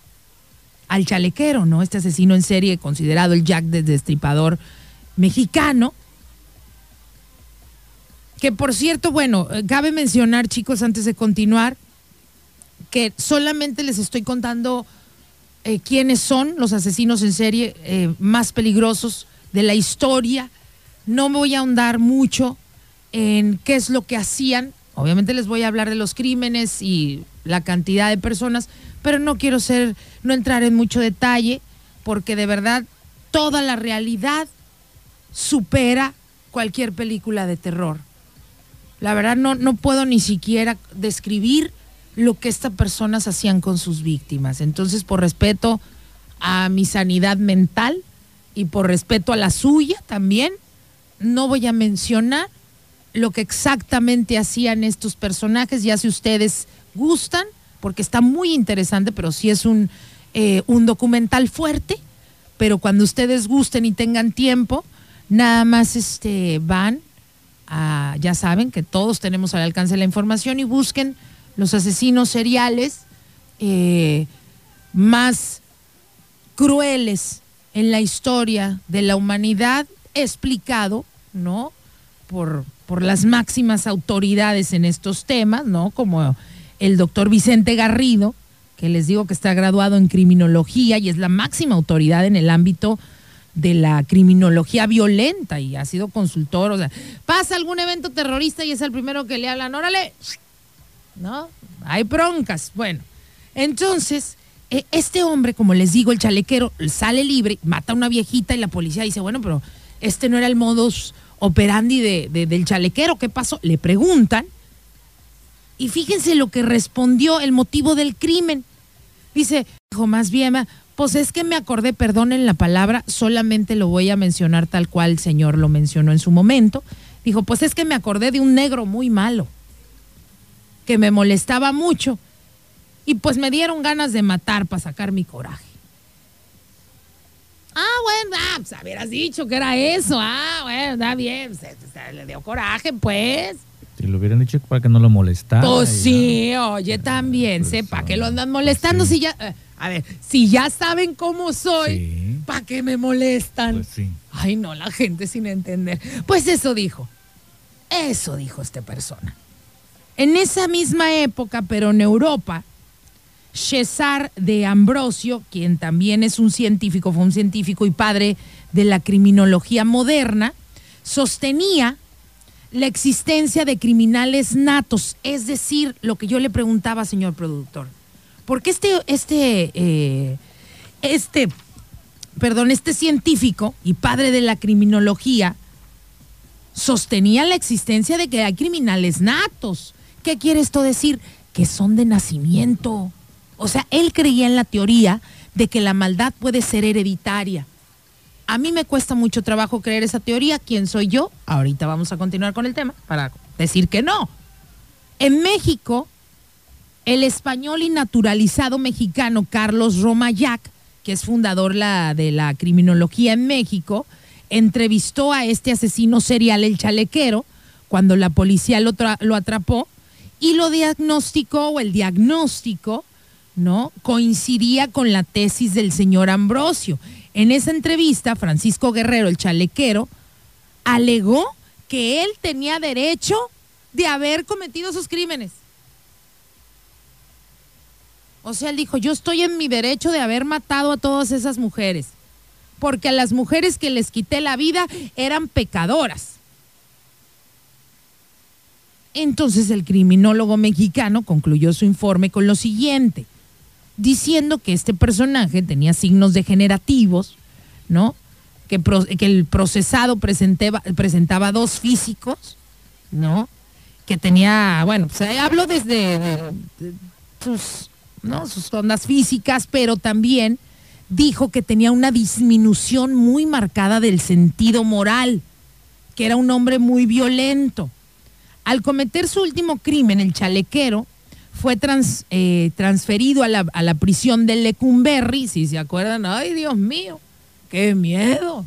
al chalequero, ¿no? Este asesino en serie considerado el Jack de Destripador mexicano. Que por cierto, bueno, eh, cabe mencionar, chicos, antes de continuar, que solamente les estoy contando eh, quiénes son los asesinos en serie eh, más peligrosos de la historia. No me voy a ahondar mucho en qué es lo que hacían. Obviamente les voy a hablar de los crímenes y la cantidad de personas, pero no quiero ser, no entrar en mucho detalle, porque de verdad toda la realidad supera cualquier película de terror. La verdad no, no puedo ni siquiera describir lo que estas personas hacían con sus víctimas. Entonces, por respeto a mi sanidad mental y por respeto a la suya también, no voy a mencionar lo que exactamente hacían estos personajes, ya si ustedes gustan, porque está muy interesante, pero sí es un, eh, un documental fuerte, pero cuando ustedes gusten y tengan tiempo, nada más este, van a, ya saben que todos tenemos al alcance la información y busquen los asesinos seriales eh, más crueles en la historia de la humanidad, explicado, ¿no? Por, por las máximas autoridades en estos temas, ¿no? Como el doctor Vicente Garrido, que les digo que está graduado en criminología y es la máxima autoridad en el ámbito de la criminología violenta y ha sido consultor, o sea, pasa algún evento terrorista y es el primero que le hablan, órale, ¿no? Hay broncas. Bueno, entonces, e, este hombre, como les digo, el chalequero, sale libre, mata a una viejita y la policía dice, bueno, pero este no era el modus operandi de, del chalequero, ¿qué pasó? Le preguntan y fíjense lo que respondió el motivo del crimen. Dice, dijo más bien, pues es que me acordé, perdonen la palabra, solamente lo voy a mencionar tal cual el señor lo mencionó en su momento. Dijo, pues es que me acordé de un negro muy malo, que me molestaba mucho, y pues me dieron ganas de matar para sacar mi coraje. Ah, bueno, ah, pues hubieras dicho que era eso. Ah, bueno, está bien. le dio coraje, pues. Si lo hubieran dicho para que no lo molestara. Pues sí, oye, también, pues sepa que lo andan molestando pues si ya. Eh, a ver, si ya saben cómo soy, ¿para qué me molestan? Pues sí. Ay, no, la gente sin entender. Pues eso dijo. Eso dijo esta persona. En esa misma época, pero en Europa, César de Ambrosio, quien también es un científico, fue un científico y padre de la criminología moderna, sostenía la existencia de criminales natos, es decir, lo que yo le preguntaba, señor productor, porque este, este, eh, este, perdón, este científico y padre de la criminología sostenía la existencia de que hay criminales natos. ¿Qué quiere esto decir? Que son de nacimiento. O sea, él creía en la teoría de que la maldad puede ser hereditaria. A mí me cuesta mucho trabajo creer esa teoría. ¿Quién soy yo? Ahorita vamos a continuar con el tema para decir que no. En México, el español y naturalizado mexicano Carlos Romayac, que es fundador de la criminología en México, entrevistó a este asesino serial, el chalequero, cuando la policía lo, lo atrapó y lo diagnosticó, o el diagnóstico, ¿no? Coincidía con la tesis del señor Ambrosio. En esa entrevista, Francisco Guerrero, el chalequero, alegó que él tenía derecho de haber cometido esos crímenes. O sea, él dijo, yo estoy en mi derecho de haber matado a todas esas mujeres, porque a las mujeres que les quité la vida eran pecadoras. Entonces el criminólogo mexicano concluyó su informe con lo siguiente diciendo que este personaje tenía signos degenerativos, ¿no? Que, el procesado presentaba, dos físicos, ¿no? que tenía, bueno, pues hablo desde sus, ¿no? sus ondas físicas, pero también dijo que tenía una disminución muy marcada del sentido moral, que era un hombre muy violento. Al cometer su último crimen, el chalequero fue eh, transferido a la, prisión de Lecumberri, si se acuerdan, ay Dios mío, qué miedo.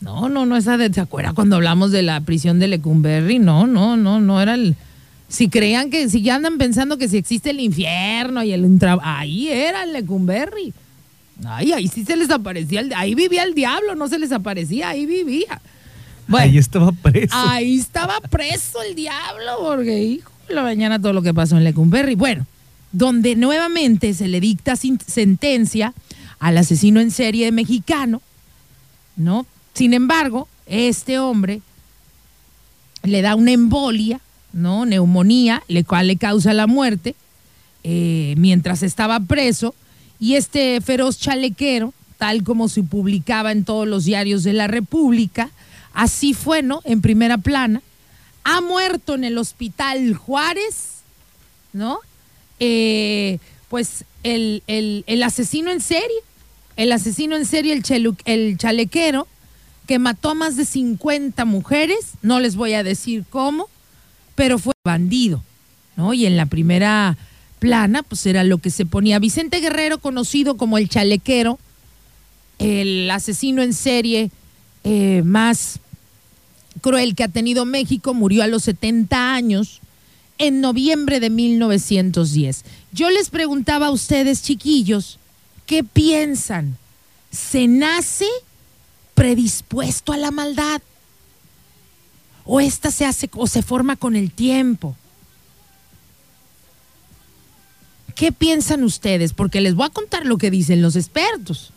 No, no, no, esa de, ¿se acuerdan cuando hablamos de la prisión de Lecumberri? No, no, no, no era el... Si creían que, si ya andan pensando que si existe el infierno y el... Ahí era el Lecumberri. Ay, ahí sí se les aparecía, el, ahí vivía el diablo, no se les aparecía, ahí vivía. ahí estaba preso. Ahí estaba preso el diablo, porque hijo la mañana todo lo que pasó en Lecumberri. Bueno, donde nuevamente se le dicta sentencia al asesino en serie mexicano, ¿no? Sin embargo, este hombre le da una embolia, ¿no? Neumonía, le cual le causa la muerte eh, mientras estaba preso y este feroz chalequero, tal como se publicaba en todos los diarios de la República, así fue, ¿no? En primera plana, ha muerto en el hospital Juárez, ¿no? Eh, pues el, asesino en serie, el asesino en serie, el, el chalequero, que mató a más de 50 mujeres, no les voy a decir cómo, pero fue bandido, ¿no? Y en la primera plana, pues era lo que se ponía. Vicente Guerrero, conocido como el chalequero, el asesino en serie eh, más cruel que ha tenido México, murió a los 70 años en noviembre de 1910. Yo les preguntaba a ustedes, chiquillos, ¿qué piensan? ¿Se nace predispuesto a la maldad? ¿O esta se hace o se forma con el tiempo? ¿Qué piensan ustedes? Porque les voy a contar lo que dicen los expertos.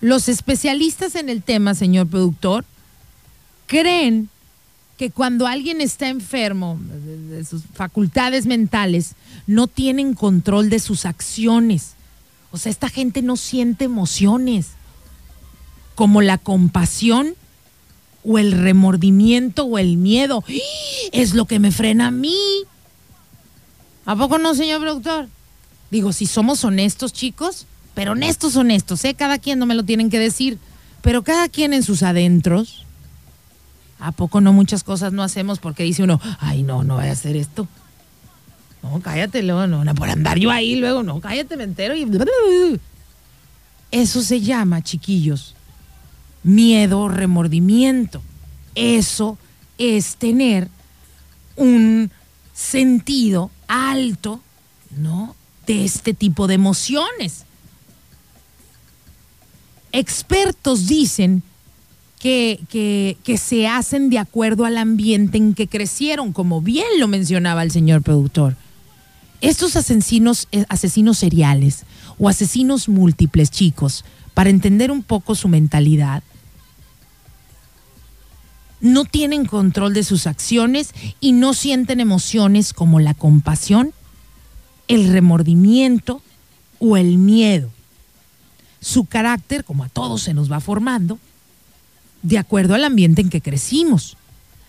Los especialistas en el tema, señor productor, creen que cuando alguien está enfermo de sus facultades mentales, no tienen control de sus acciones. O sea, esta gente no siente emociones como la compasión o el remordimiento o el miedo. Es lo que me frena a mí. ¿A poco no, señor productor? Digo, si somos honestos, chicos, pero honestos, honestos, ¿eh? Cada quien no me lo tienen que decir, pero cada quien en sus adentros. ¿A poco no muchas cosas no hacemos porque dice uno, ay, no, no vaya a hacer esto? No, cállate, luego, no, no, por andar yo ahí, luego, no, cállate, me entero y... Eso se llama, chiquillos, miedo, remordimiento. Eso es tener un sentido alto, ¿no? De este tipo de emociones. Expertos dicen que, que, se hacen de acuerdo al ambiente en que crecieron, como bien lo mencionaba el señor productor. Estos asesinos, eh, asesinos seriales o asesinos múltiples, chicos, para entender un poco su mentalidad, no tienen control de sus acciones y no sienten emociones como la compasión, el remordimiento o el miedo. Su carácter, como a todos se nos va formando, de acuerdo al ambiente en que crecimos.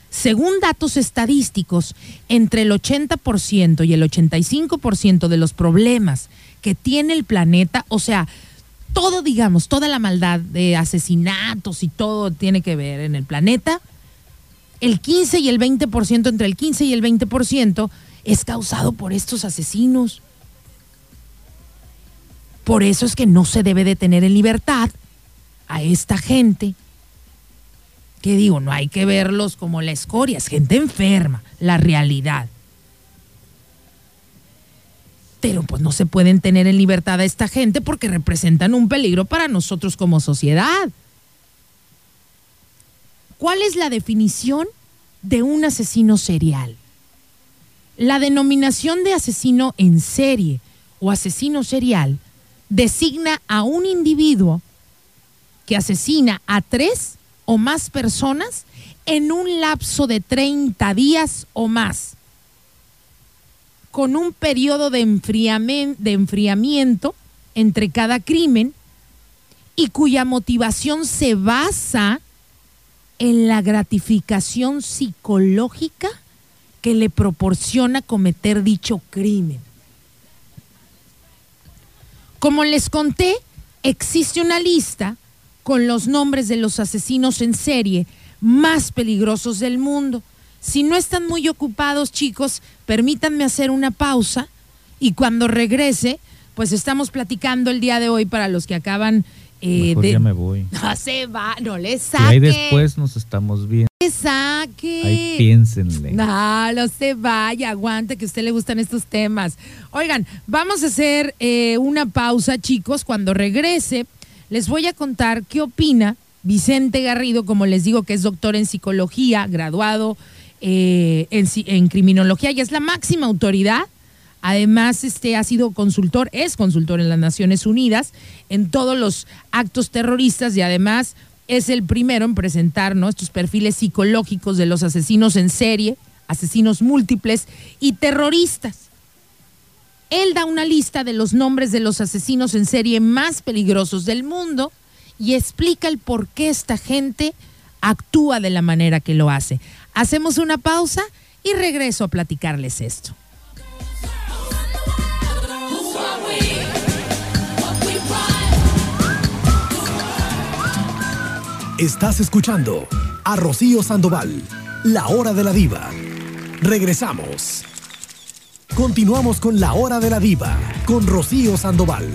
Según datos estadísticos, entre el 80% y el 85% de los problemas que tiene el planeta, o sea, todo, digamos, toda la maldad de asesinatos y todo tiene que ver en el planeta, el 15 y el 20%, entre el 15 y el 20%, es causado por estos asesinos. Por eso es que no se debe detener en libertad a esta gente. Que digo, no hay que verlos como la escoria, es gente enferma, la realidad. Pero pues no se pueden tener en libertad a esta gente porque representan un peligro para nosotros como sociedad. ¿Cuál es la definición de un asesino serial? La denominación de asesino en serie o asesino serial designa a un individuo que asesina a tres o más personas en un lapso de 30 días o más, con un periodo de enfriamiento entre cada crimen y cuya motivación se basa en la gratificación psicológica que le proporciona cometer dicho crimen. Como les conté, existe una lista con los nombres de los asesinos en serie más peligrosos del mundo. Si no están muy ocupados, chicos, permítanme hacer una pausa y cuando regrese, pues estamos platicando el día de hoy para los que acaban eh, de... ya me voy. No se va, no le saque. Y ahí después nos estamos viendo. Le saque. Ahí piénsenle. No, no se vaya, aguante que a usted le gustan estos temas. Oigan, vamos a hacer eh, una pausa, chicos. Cuando regrese, les voy a contar qué opina Vicente Garrido, como les digo, que es doctor en psicología, graduado eh, en, criminología y es la máxima autoridad. Además, este ha sido consultor, es consultor en las Naciones Unidas en todos los actos terroristas y además es el primero en presentar estos perfiles psicológicos de los asesinos en serie, asesinos múltiples y terroristas. Él da una lista de los nombres de los asesinos en serie más peligrosos del mundo y explica el por qué esta gente actúa de la manera que lo hace. Hacemos una pausa y regreso a platicarles esto. Estás escuchando a Rocío Sandoval, la hora de la diva. Regresamos. Continuamos con la hora de la diva, con Rocío Sandoval.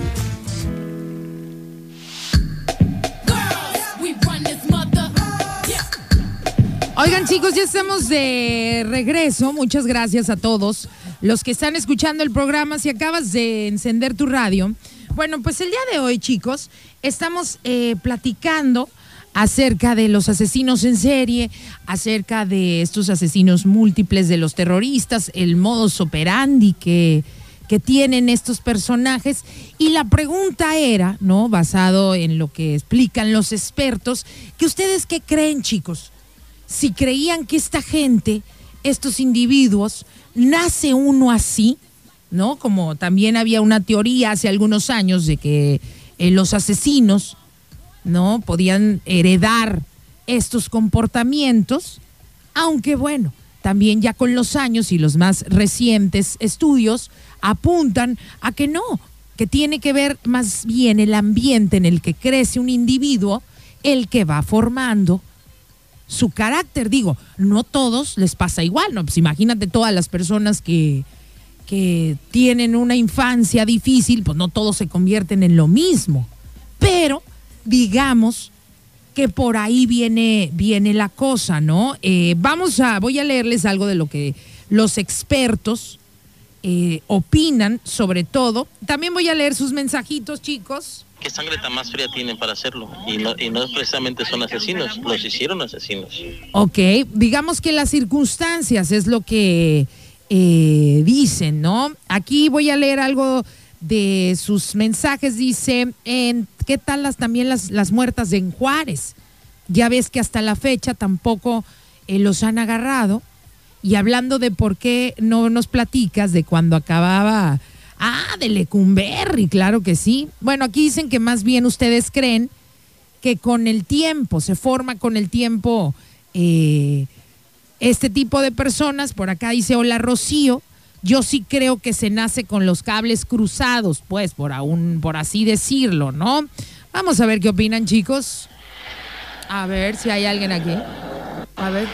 Oigan chicos, ya estamos de regreso. Muchas gracias a todos los que están escuchando el programa. Si acabas de encender tu radio. Bueno, pues el día de hoy chicos, estamos eh, platicando acerca de los asesinos en serie, acerca de estos asesinos múltiples de los terroristas, el modus operandi que, que tienen estos personajes. Y la pregunta era, ¿no? Basado en lo que explican los expertos, que ustedes qué creen, chicos? Si creían que esta gente, estos individuos, nace uno así, ¿no? Como también había una teoría hace algunos años de que eh, los asesinos, ¿no? Podían heredar estos comportamientos, aunque bueno, también ya con los años y los más recientes estudios apuntan a que no, que tiene que ver más bien el ambiente en el que crece un individuo, el que va formando su carácter. Digo, no todos les pasa igual, ¿no? Pues imagínate todas las personas que, que tienen una infancia difícil, pues no todos se convierten en lo mismo. Pero digamos que por ahí viene, viene la cosa, ¿no? Eh, vamos a, voy a leerles algo de lo que los expertos eh, opinan sobre todo. También voy a leer sus mensajitos, chicos. ¿Qué sangre tan más fría tienen para hacerlo? Y no, y precisamente son asesinos, los hicieron asesinos. Ok, digamos que las circunstancias es lo que eh, dicen, ¿no? Aquí voy a leer algo de sus mensajes. Dice, en, ¿qué tal las, también las, las muertas de Juárez? Ya ves que hasta la fecha tampoco eh, los han agarrado. Y hablando de por qué no nos platicas de cuando acababa Ah, de Lecumberri, claro que sí. Bueno, aquí dicen que más bien ustedes creen que con el tiempo, se forma con el tiempo eh, este tipo de personas. Por acá dice, hola Rocío, yo sí creo que se nace con los cables cruzados, pues, por, aún, por así decirlo, ¿no? Vamos a ver qué opinan, chicos. A ver si hay alguien aquí. A ver.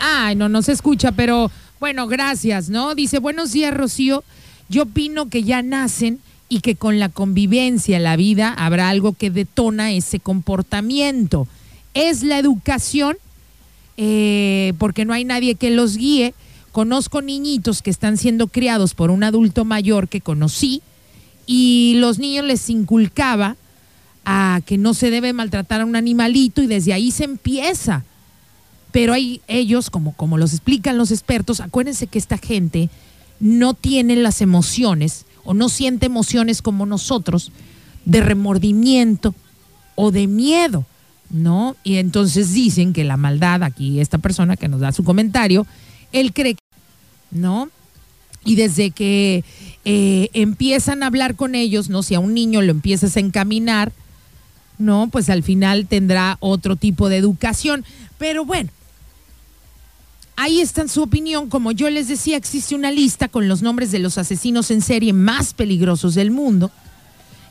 Ay, no, no se escucha, pero bueno, gracias, ¿no? Dice, buenos días, Rocío. Yo opino que ya nacen y que con la convivencia, la vida, habrá algo que detona ese comportamiento. Es la educación, eh, porque no hay nadie que los guíe. Conozco niñitos que están siendo criados por un adulto mayor que conocí y los niños les inculcaba a que no se debe maltratar a un animalito y desde ahí se empieza. Pero hay ellos, como, como los explican los expertos, acuérdense que esta gente no tiene las emociones o no siente emociones como nosotros de remordimiento o de miedo, ¿no? Y entonces dicen que la maldad, aquí esta persona que nos da su comentario, él cree, ¿no? Y desde que eh, empiezan a hablar con ellos, ¿no? Si a un niño lo empiezas a encaminar, ¿no? Pues al final tendrá otro tipo de educación. Pero bueno, ahí está su opinión. Como yo les decía, existe una lista con los nombres de los asesinos en serie más peligrosos del mundo.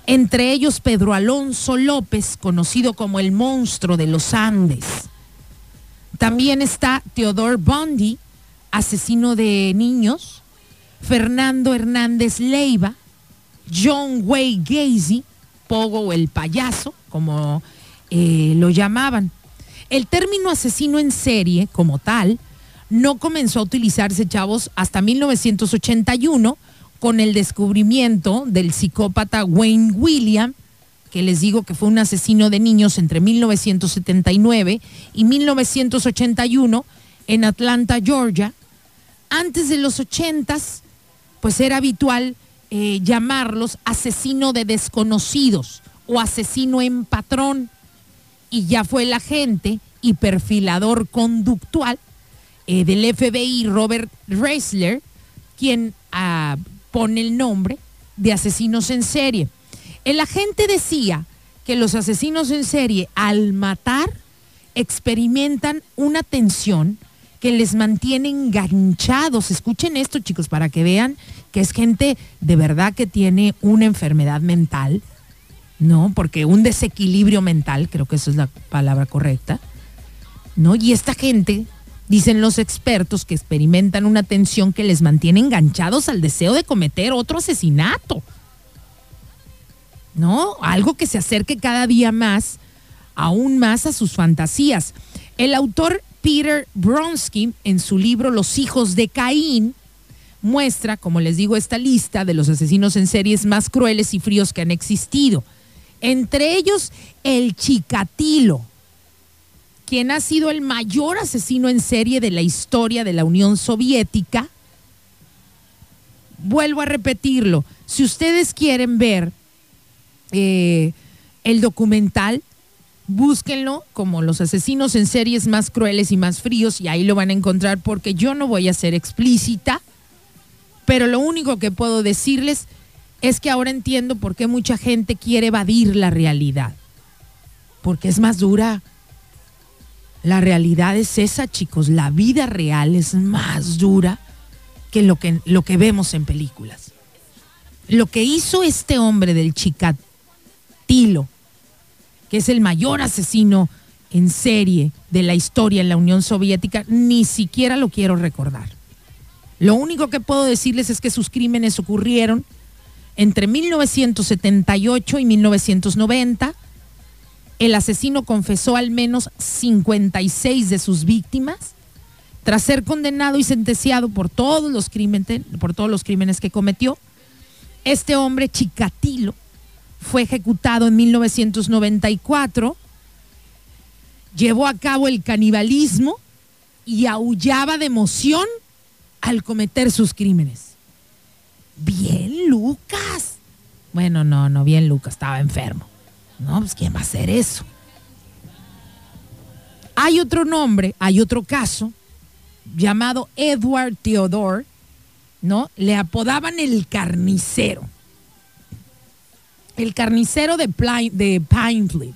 Entre ellos Pedro Alonso López, conocido como el monstruo de los Andes. También está Theodore Bundy, asesino de niños. Fernando Hernández Leiva, John Wayne Gacy, Pogo el payaso, como eh, lo llamaban. El término asesino en serie, como tal, no comenzó a utilizarse, chavos, hasta 1981 con el descubrimiento del psicópata Wayne William, que les digo que fue un asesino de niños entre 1979 y 1981 en Atlanta, Georgia. Antes de los 80s, pues era habitual eh, llamarlos asesino de desconocidos o asesino en patrón. Y ya fue el agente y perfilador conductual eh, del FBI, Robert Reisler, quien ah, pone el nombre de asesinos en serie. El agente decía que los asesinos en serie al matar experimentan una tensión que les mantiene enganchados. Escuchen esto, chicos, para que vean que es gente de verdad que tiene una enfermedad mental, ¿no? Porque un desequilibrio mental, creo que esa es la palabra correcta, ¿no? Y esta gente, dicen los expertos, que experimentan una tensión que les mantiene enganchados al deseo de cometer otro asesinato, ¿no? Algo que se acerque cada día más, aún más a sus fantasías. El autor Peter Bronsky, en su libro Los hijos de Caín, muestra, como les digo, esta lista de los asesinos en series más crueles y fríos que han existido. Entre ellos, el Chikatilo, quien ha sido el mayor asesino en serie de la historia de la Unión Soviética. Vuelvo a repetirlo, si ustedes quieren ver eh, el documental, búsquenlo como los asesinos en series más crueles y más fríos y ahí lo van a encontrar porque yo no voy a ser explícita, pero lo único que puedo decirles es que ahora entiendo por qué mucha gente quiere evadir la realidad, porque es más dura. La realidad es esa, chicos, la vida real es más dura que lo que, lo que vemos en películas. Lo que hizo este hombre del Chicatilo, que es el mayor asesino en serie de la historia en la Unión Soviética, ni siquiera lo quiero recordar. Lo único que puedo decirles es que sus crímenes ocurrieron entre 1978 y 1990. El asesino confesó al menos 56 de sus víctimas. Tras ser condenado y sentenciado por todos los crímenes, que cometió, este hombre Chikatilo fue ejecutado en 1994, llevó a cabo el canibalismo y aullaba de emoción al cometer sus crímenes. Bien, Lucas. Bueno, no, no, bien, Lucas, estaba enfermo. No, pues ¿quién va a hacer eso? Hay otro nombre, hay otro caso llamado Edward Theodore, ¿no? Le apodaban el carnicero el carnicero de, de Pinefleet.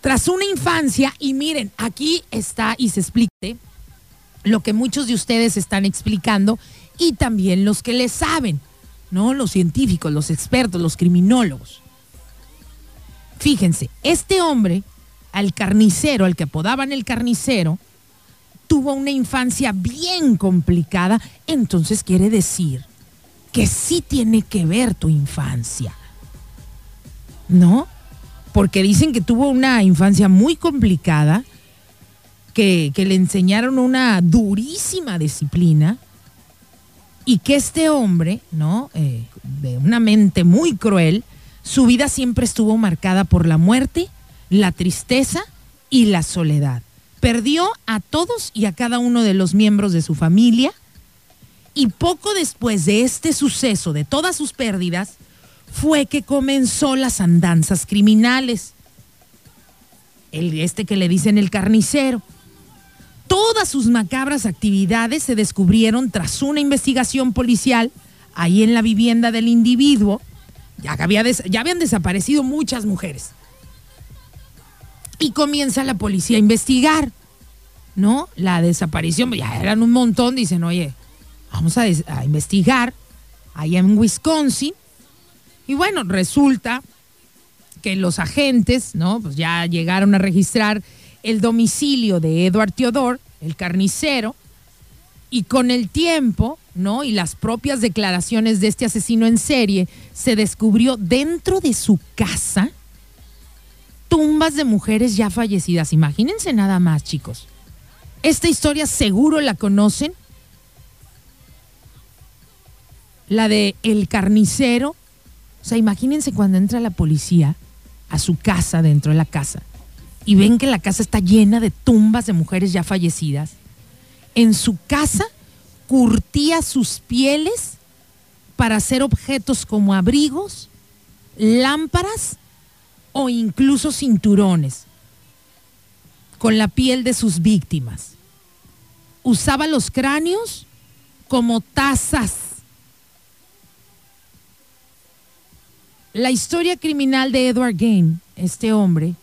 Tras una infancia, y miren, aquí está y se explica lo que muchos de ustedes están explicando y también los que le saben, ¿no? Los científicos, los expertos, los criminólogos. Fíjense, este hombre, al carnicero, al que apodaban el carnicero, tuvo una infancia bien complicada, entonces quiere decir que sí tiene que ver tu infancia. ¿no? Porque dicen que tuvo una infancia muy complicada, que, le enseñaron una durísima disciplina y que este hombre, ¿no? Eh, de una mente muy cruel, su vida siempre estuvo marcada por la muerte, la tristeza y la soledad. Perdió a todos y a cada uno de los miembros de su familia y poco después de este suceso, de todas sus pérdidas, fue que comenzó las andanzas criminales. El, este que le dicen el carnicero. Todas sus macabras actividades se descubrieron tras una investigación policial ahí en la vivienda del individuo. Ya, había ya habían desaparecido muchas mujeres. Y comienza la policía a investigar. ¿no? La desaparición, ya eran un montón, dicen, oye, vamos a, investigar allá en Wisconsin. Y bueno, resulta que los agentes, ¿no? Pues ya llegaron a registrar el domicilio de Edward Theodore, el carnicero, y con el tiempo, ¿no? Y las propias declaraciones de este asesino en serie, se descubrió dentro de su casa tumbas de mujeres ya fallecidas. Imagínense nada más, chicos. Esta historia seguro la conocen. La de El carnicero. O sea, imagínense cuando entra la policía a su casa, dentro de la casa, y ven que la casa está llena de tumbas de mujeres ya fallecidas. En su casa curtía sus pieles para hacer objetos como abrigos, lámparas o incluso cinturones con la piel de sus víctimas. Usaba los cráneos como tazas. La historia criminal de Edward Gain, este hombre,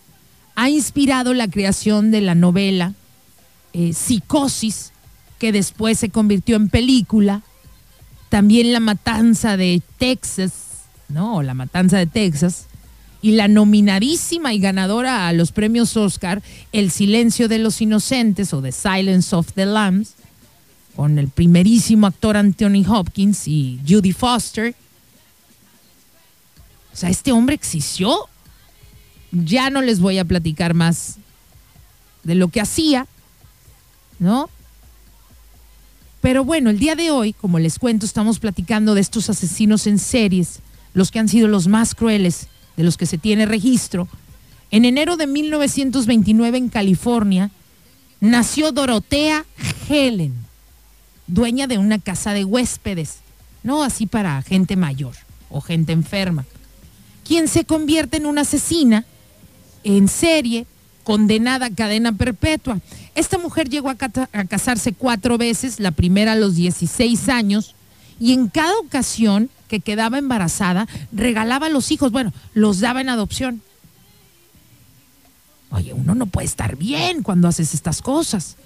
ha inspirado la creación de la novela eh, Psicosis, que después se convirtió en película. También La Matanza de Texas, ¿no? La Matanza de Texas, y la nominadísima y ganadora a los premios Oscar, El silencio de los inocentes o The Silence of the Lambs, con el primerísimo actor Anthony Hopkins y Judy Foster. O sea, este hombre existió. Ya no les voy a platicar más de lo que hacía, ¿no? Pero bueno, el día de hoy, como les cuento, estamos platicando de estos asesinos en series, los que han sido los más crueles de los que se tiene registro, en enero de 1929 en California nació Dorotea Helen, dueña de una casa de huéspedes, no así para gente mayor o gente enferma, quien se convierte en una asesina en serie condenada a cadena perpetua. Esta mujer llegó a, casarse cuatro veces, la primera a los 16 años, y en cada ocasión que quedaba embarazada, regalaba a los hijos, bueno, los daba en adopción. Oye, uno no puede estar bien cuando haces estas cosas.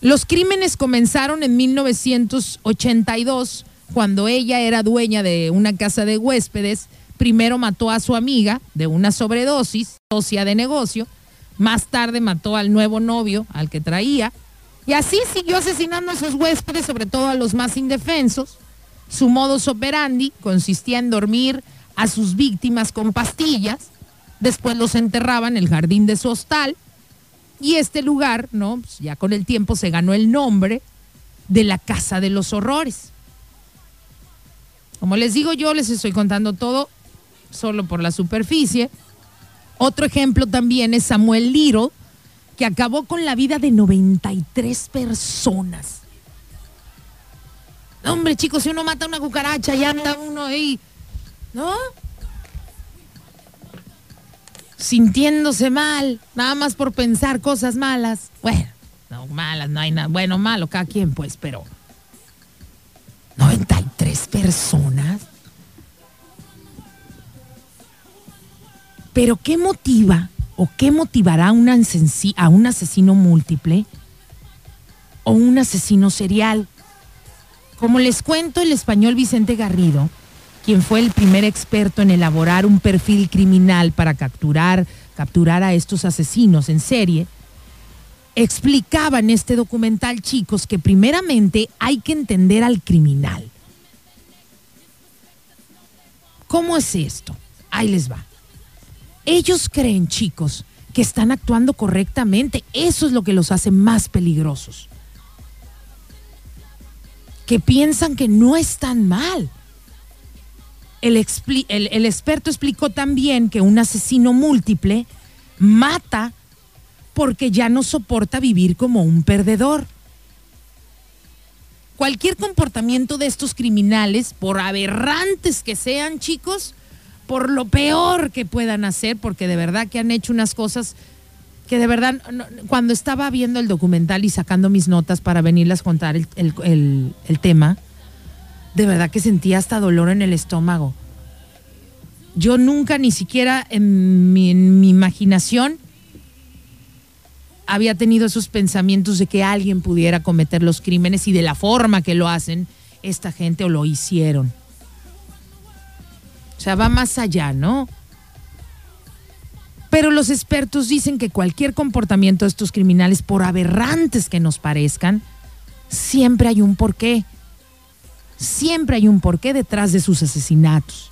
Los crímenes comenzaron en 1982, cuando ella era dueña de una casa de huéspedes. Primero mató a su amiga de una sobredosis, socia de negocio. Más tarde mató al nuevo novio, al que traía. Y así siguió asesinando a sus huéspedes, sobre todo a los más indefensos. Su modus operandi consistía en dormir a sus víctimas con pastillas, después los enterraba en el jardín de su hostal y este lugar, ¿no? Pues ya con el tiempo se ganó el nombre de la Casa de los Horrores. Como les digo, yo les estoy contando todo solo por la superficie. Otro ejemplo también es Samuel Little, que acabó con la vida de 93 personas hombre, chicos, si uno mata una cucaracha y anda uno ahí, ¿no? Sintiéndose mal, nada más por pensar cosas malas. Bueno, no malas, no hay nada. Bueno, malo, cada quien, pues, pero. 93 personas. Pero ¿qué motiva o qué motivará a un asesino múltiple o un asesino serial? Como les cuento, el español Vicente Garrido, quien fue el primer experto en elaborar un perfil criminal para capturar, capturar a estos asesinos en serie, explicaba en este documental, chicos, que primeramente hay que entender al criminal. ¿Cómo es esto? Ahí les va. Ellos creen, chicos, que están actuando correctamente. Eso es lo que los hace más peligrosos que piensan que no están mal. El, experto explicó también que un asesino múltiple mata porque ya no soporta vivir como un perdedor. Cualquier comportamiento de estos criminales, por aberrantes que sean chicos, por lo peor que puedan hacer, porque de verdad que han hecho unas cosas que de verdad, cuando estaba viendo el documental y sacando mis notas para venirlas a contar el, tema, de verdad que sentía hasta dolor en el estómago. Yo nunca, ni siquiera en mi, imaginación, había tenido esos pensamientos de que alguien pudiera cometer los crímenes y de la forma que lo hacen esta gente o lo hicieron. O sea, va más allá, ¿no? Pero los expertos dicen que cualquier comportamiento de estos criminales, por aberrantes que nos parezcan, siempre hay un porqué. Siempre hay un porqué detrás de sus asesinatos.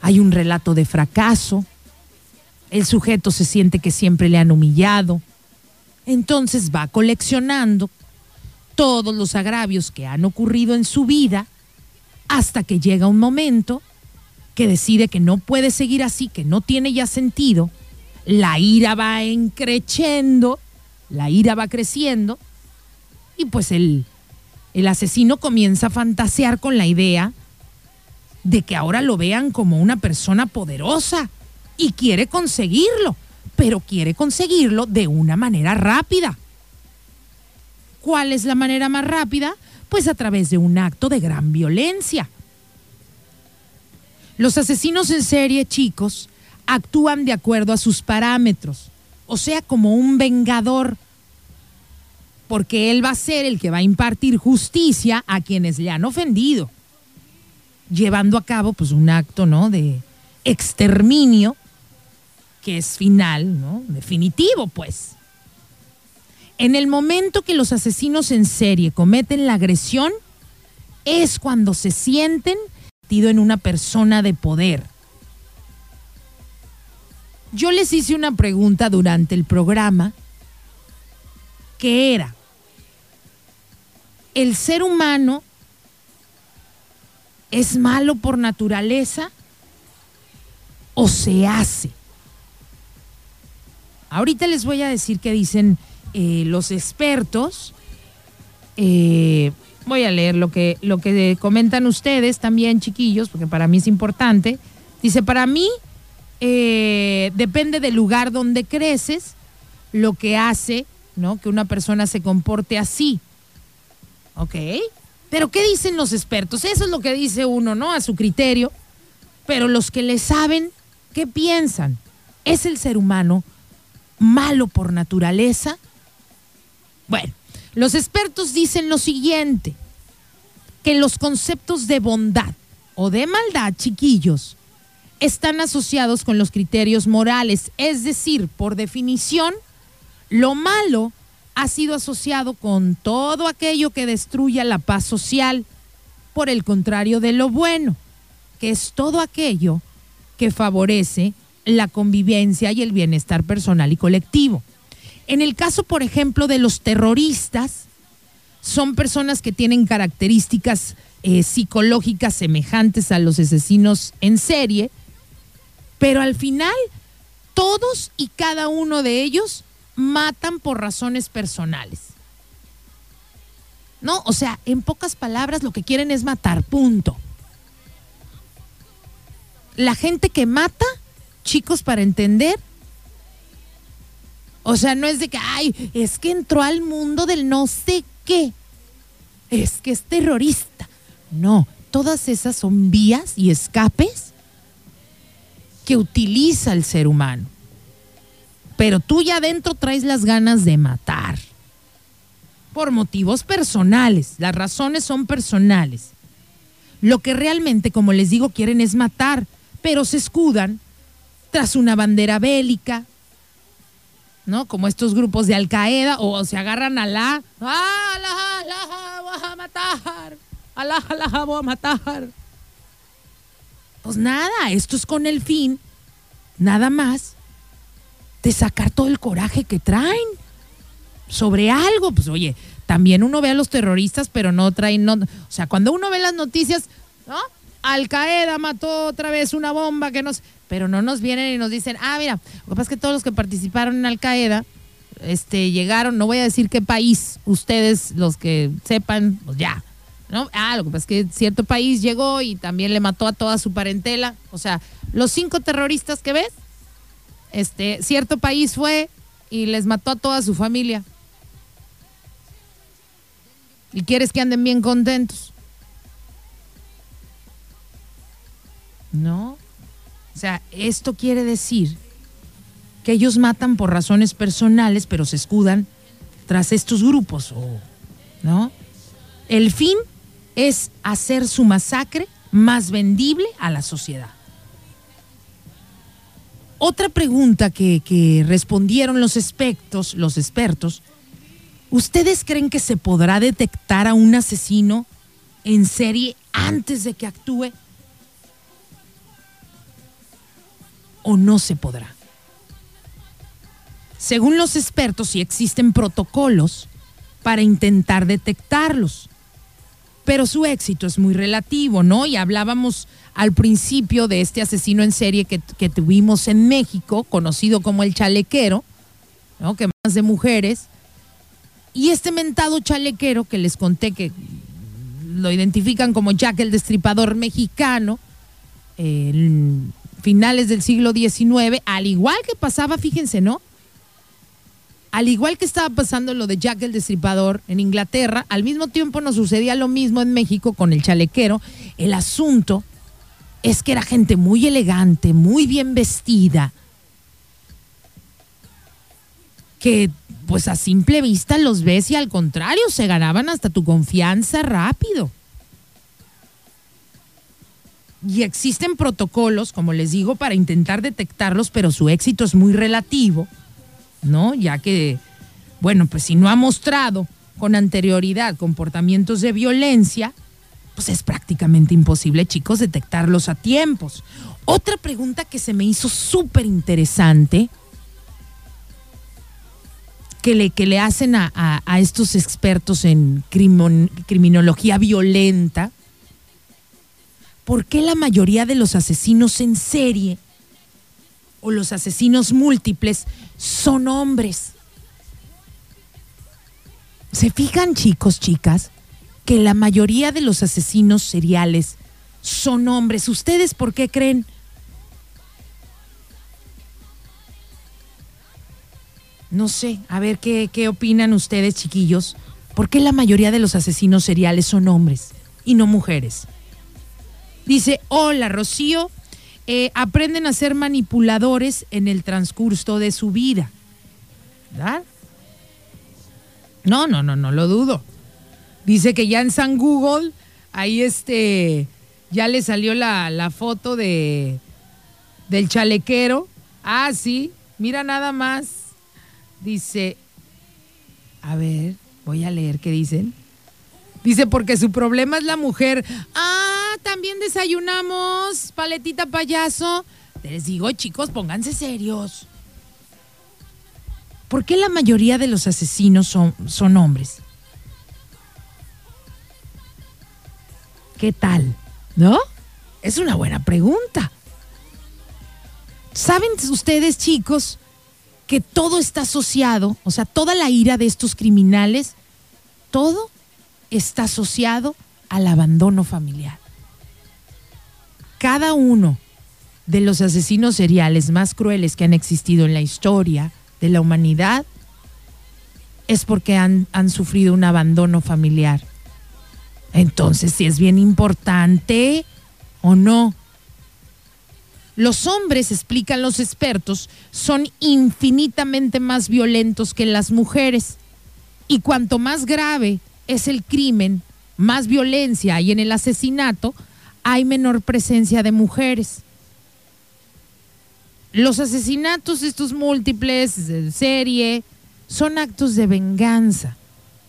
Hay un relato de fracaso. El sujeto se siente que siempre le han humillado. Entonces va coleccionando todos los agravios que han ocurrido en su vida hasta que llega un momento que decide que no puede seguir así, que no tiene ya sentido la ira va encreciendo, la ira va creciendo, y pues el, el asesino comienza a fantasear con la idea de que ahora lo vean como una persona poderosa y quiere conseguirlo, pero quiere conseguirlo de una manera rápida. ¿Cuál es la manera más rápida? Pues a través de un acto de gran violencia. Los asesinos en serie, chicos, actúan de acuerdo a sus parámetros, o sea, como un vengador, porque él va a ser el que va a impartir justicia a quienes le han ofendido, llevando a cabo pues un acto, ¿no? de exterminio que es final, ¿no? definitivo, pues. En el momento que los asesinos en serie cometen la agresión, es cuando se sienten en una persona de poder yo les hice una pregunta durante el programa que era, ¿el ser humano es malo por naturaleza o se hace? Ahorita les voy a decir qué dicen eh, los expertos. Eh, voy a leer lo que, lo que comentan ustedes también, chiquillos, porque para mí es importante. Dice, para mí eh, depende del lugar donde creces, lo que hace ¿no? que una persona se comporte así. ¿Ok? Pero ¿qué dicen los expertos? Eso es lo que dice uno, ¿no? A su criterio. Pero los que le saben, ¿qué piensan? ¿Es el ser humano malo por naturaleza? Bueno, los expertos dicen lo siguiente, que los conceptos de bondad o de maldad, chiquillos, están asociados con los criterios morales, es decir, por definición, lo malo ha sido asociado con todo aquello que destruya la paz social, por el contrario de lo bueno, que es todo aquello que favorece la convivencia y el bienestar personal y colectivo. En el caso, por ejemplo, de los terroristas, son personas que tienen características eh, psicológicas semejantes a los asesinos en serie, pero al final, todos y cada uno de ellos matan por razones personales. ¿No? O sea, en pocas palabras, lo que quieren es matar, punto. La gente que mata, chicos, para entender, o sea, no es de que, ay, es que entró al mundo del no sé qué, es que es terrorista. No, todas esas son vías y escapes que utiliza el ser humano. Pero tú ya adentro traes las ganas de matar. Por motivos personales. Las razones son personales. Lo que realmente, como les digo, quieren es matar, pero se escudan tras una bandera bélica, ¿no? Como estos grupos de Al Qaeda, o se agarran a la, ¡Ah, la, la, voy a matar! ¡Alá, la, voy a matar! Pues nada, esto es con el fin, nada más, de sacar todo el coraje que traen sobre algo. Pues oye, también uno ve a los terroristas, pero no traen, no, o sea, cuando uno ve las noticias, ¿no? Al Qaeda mató otra vez una bomba que nos, pero no nos vienen y nos dicen, ah, mira, lo que pasa es que todos los que participaron en Al Qaeda, este, llegaron, no voy a decir qué país, ustedes los que sepan, pues ya, ¿no? Ah, lo que pasa es que cierto país llegó y también le mató a toda su parentela. O sea, los cinco terroristas que ves, este, cierto país fue y les mató a toda su familia. Y quieres que anden bien contentos. ¿No? O sea, esto quiere decir que ellos matan por razones personales, pero se escudan tras estos grupos, ¿no? El fin es hacer su masacre más vendible a la sociedad. Otra pregunta que, respondieron los expertos, los expertos, ¿ustedes creen que se podrá detectar a un asesino en serie antes de que actúe? ¿O no se podrá? Según los expertos, sí existen protocolos para intentar detectarlos pero su éxito es muy relativo, ¿no? Y hablábamos al principio de este asesino en serie que, tuvimos en México, conocido como el chalequero, ¿no? Que más de mujeres. Y este mentado chalequero que les conté que lo identifican como Jack el Destripador mexicano, en finales del siglo XIX, al igual que pasaba, fíjense, ¿no? al igual que estaba pasando lo de Jack el Destripador en Inglaterra, al mismo tiempo nos sucedía lo mismo en México con el chalequero. El asunto es que era gente muy elegante, muy bien vestida, que pues a simple vista los ves y al contrario se ganaban hasta tu confianza rápido. Y existen protocolos, como les digo, para intentar detectarlos, pero su éxito es muy relativo ¿no? Ya que, bueno, pues si no ha mostrado con anterioridad comportamientos de violencia, pues es prácticamente imposible, chicos, detectarlos a tiempos. Otra pregunta que se me hizo súper interesante, que le, que le hacen a, a, estos expertos en criminología violenta, ¿por qué la mayoría de los asesinos en serie o los asesinos múltiples son hombres. ¿Se fijan chicos, chicas, que la mayoría de los asesinos seriales son hombres? ¿Ustedes por qué creen? No sé, a ver qué, qué opinan ustedes, chiquillos. ¿Por qué la mayoría de los asesinos seriales son hombres y no mujeres? Dice, hola Rocío, eh, aprenden a ser manipuladores en el transcurso de su vida. ¿Verdad? No, no, no, no lo dudo. Dice que ya en San Google, ahí este, ya le salió la, la foto de, del chalequero. Ah, sí, mira nada más. Dice, a ver, voy a leer qué dicen. Dice, porque su problema es la mujer. Ah, también desayunamos, paletita payaso. Les digo, chicos, pónganse serios. ¿Por qué la mayoría de los asesinos son, son hombres? ¿Qué tal? ¿No? Es una buena pregunta. ¿Saben ustedes, chicos, que todo está asociado, o sea, toda la ira de estos criminales, todo está asociado al abandono familiar. Cada uno de los asesinos seriales más crueles que han existido en la historia de la humanidad es porque han, sufrido un abandono familiar. Entonces, si es bien importante o no. Los hombres, explican los expertos, son infinitamente más violentos que las mujeres. Y cuanto más grave es el crimen, más violencia y en el asesinato hay menor presencia de mujeres. Los asesinatos, estos múltiples, de serie, son actos de venganza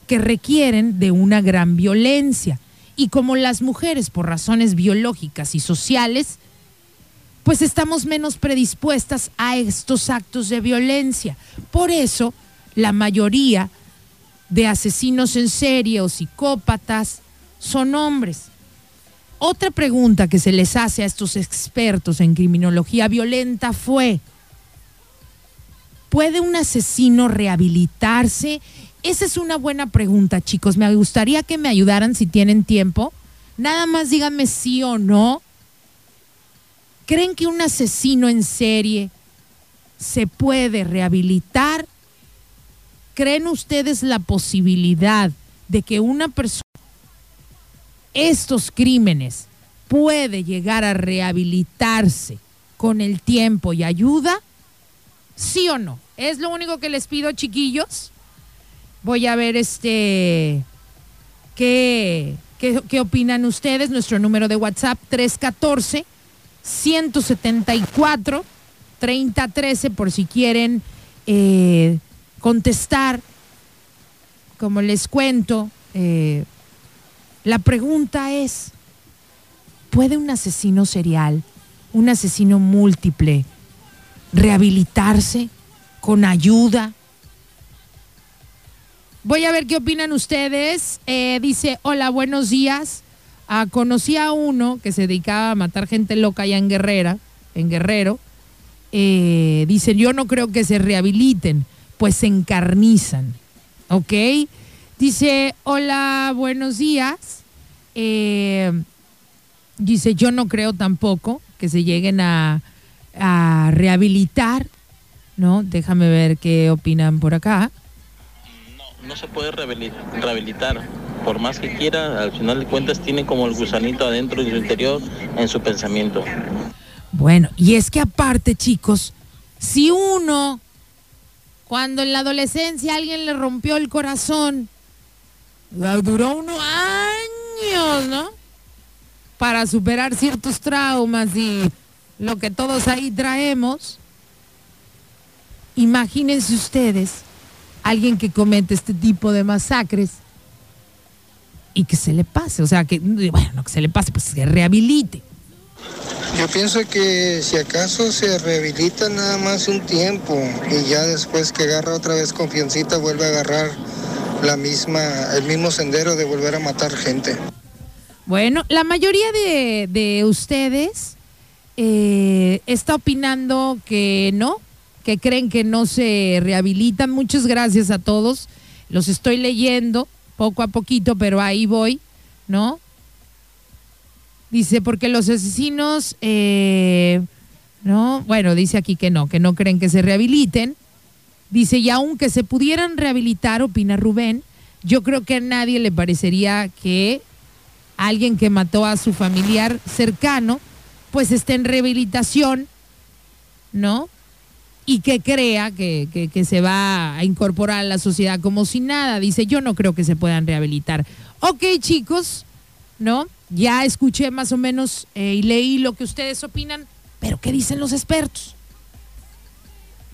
que requieren de una gran violencia. Y como las mujeres, por razones biológicas y sociales, pues estamos menos predispuestas a estos actos de violencia. Por eso, la mayoría de asesinos en serie o psicópatas son hombres. Otra pregunta que se les hace a estos expertos en criminología violenta fue, ¿puede un asesino rehabilitarse? Esa es una buena pregunta, chicos. Me gustaría que me ayudaran si tienen tiempo. Nada más díganme sí o no. ¿Creen que un asesino en serie se puede rehabilitar ¿Creen ustedes la posibilidad de que una persona, estos crímenes, puede llegar a rehabilitarse con el tiempo y ayuda? ¿Sí o no? Es lo único que les pido, chiquillos. Voy a ver este qué, qué, opinan ustedes. Nuestro número de WhatsApp 314 174 3013 por si quieren eh, contestar. Como les cuento, eh, la pregunta es, ¿puede un asesino serial, un asesino múltiple, rehabilitarse con ayuda? Voy a ver qué opinan ustedes. Eh, dice, hola, buenos días. Ah, conocí a uno que se dedicaba a matar gente loca allá en Guerrera, en Guerrero. Eh, dice, yo no creo que se rehabiliten, pues se encarnizan. ¿Ok? Dice, hola, buenos días. Eh, dice, yo no creo tampoco que se lleguen a, a rehabilitar, ¿no? Déjame ver qué opinan por acá no se puede rehabilitar. Por más que quiera, al final de cuentas tiene como el gusanito adentro de su interior en su pensamiento. Bueno, y es que aparte, chicos, si uno, cuando en la adolescencia alguien le rompió el corazón, duró unos años, ¿no? Para superar ciertos traumas y lo que todos ahí traemos. Imagínense ustedes alguien que comete este tipo de masacres y que se le pase, o sea, que, bueno, que se le pase, pues se rehabilite. Yo pienso que si acaso se rehabilita nada más un tiempo y ya después que agarra otra vez confiancita vuelve a agarrar la misma, el mismo sendero de volver a matar gente. Bueno, la mayoría de, ustedes eh, está opinando que no, que creen que no se rehabilitan. Muchas gracias a todos. Los estoy leyendo poco a poquito, pero ahí voy, ¿no? Dice, porque los asesinos, eh, ¿no? Bueno, dice aquí que no, que no creen que se rehabiliten. Dice, y aunque se pudieran rehabilitar, opina Rubén, yo creo que a nadie le parecería que alguien que mató a su familiar cercano, pues esté en rehabilitación, ¿no? y que crea que, se va a incorporar a la sociedad como si nada. Dice, yo no creo que se puedan rehabilitar. Ok, chicos, ¿no? Ya escuché más o menos eh, y leí lo que ustedes opinan, pero ¿qué dicen los expertos?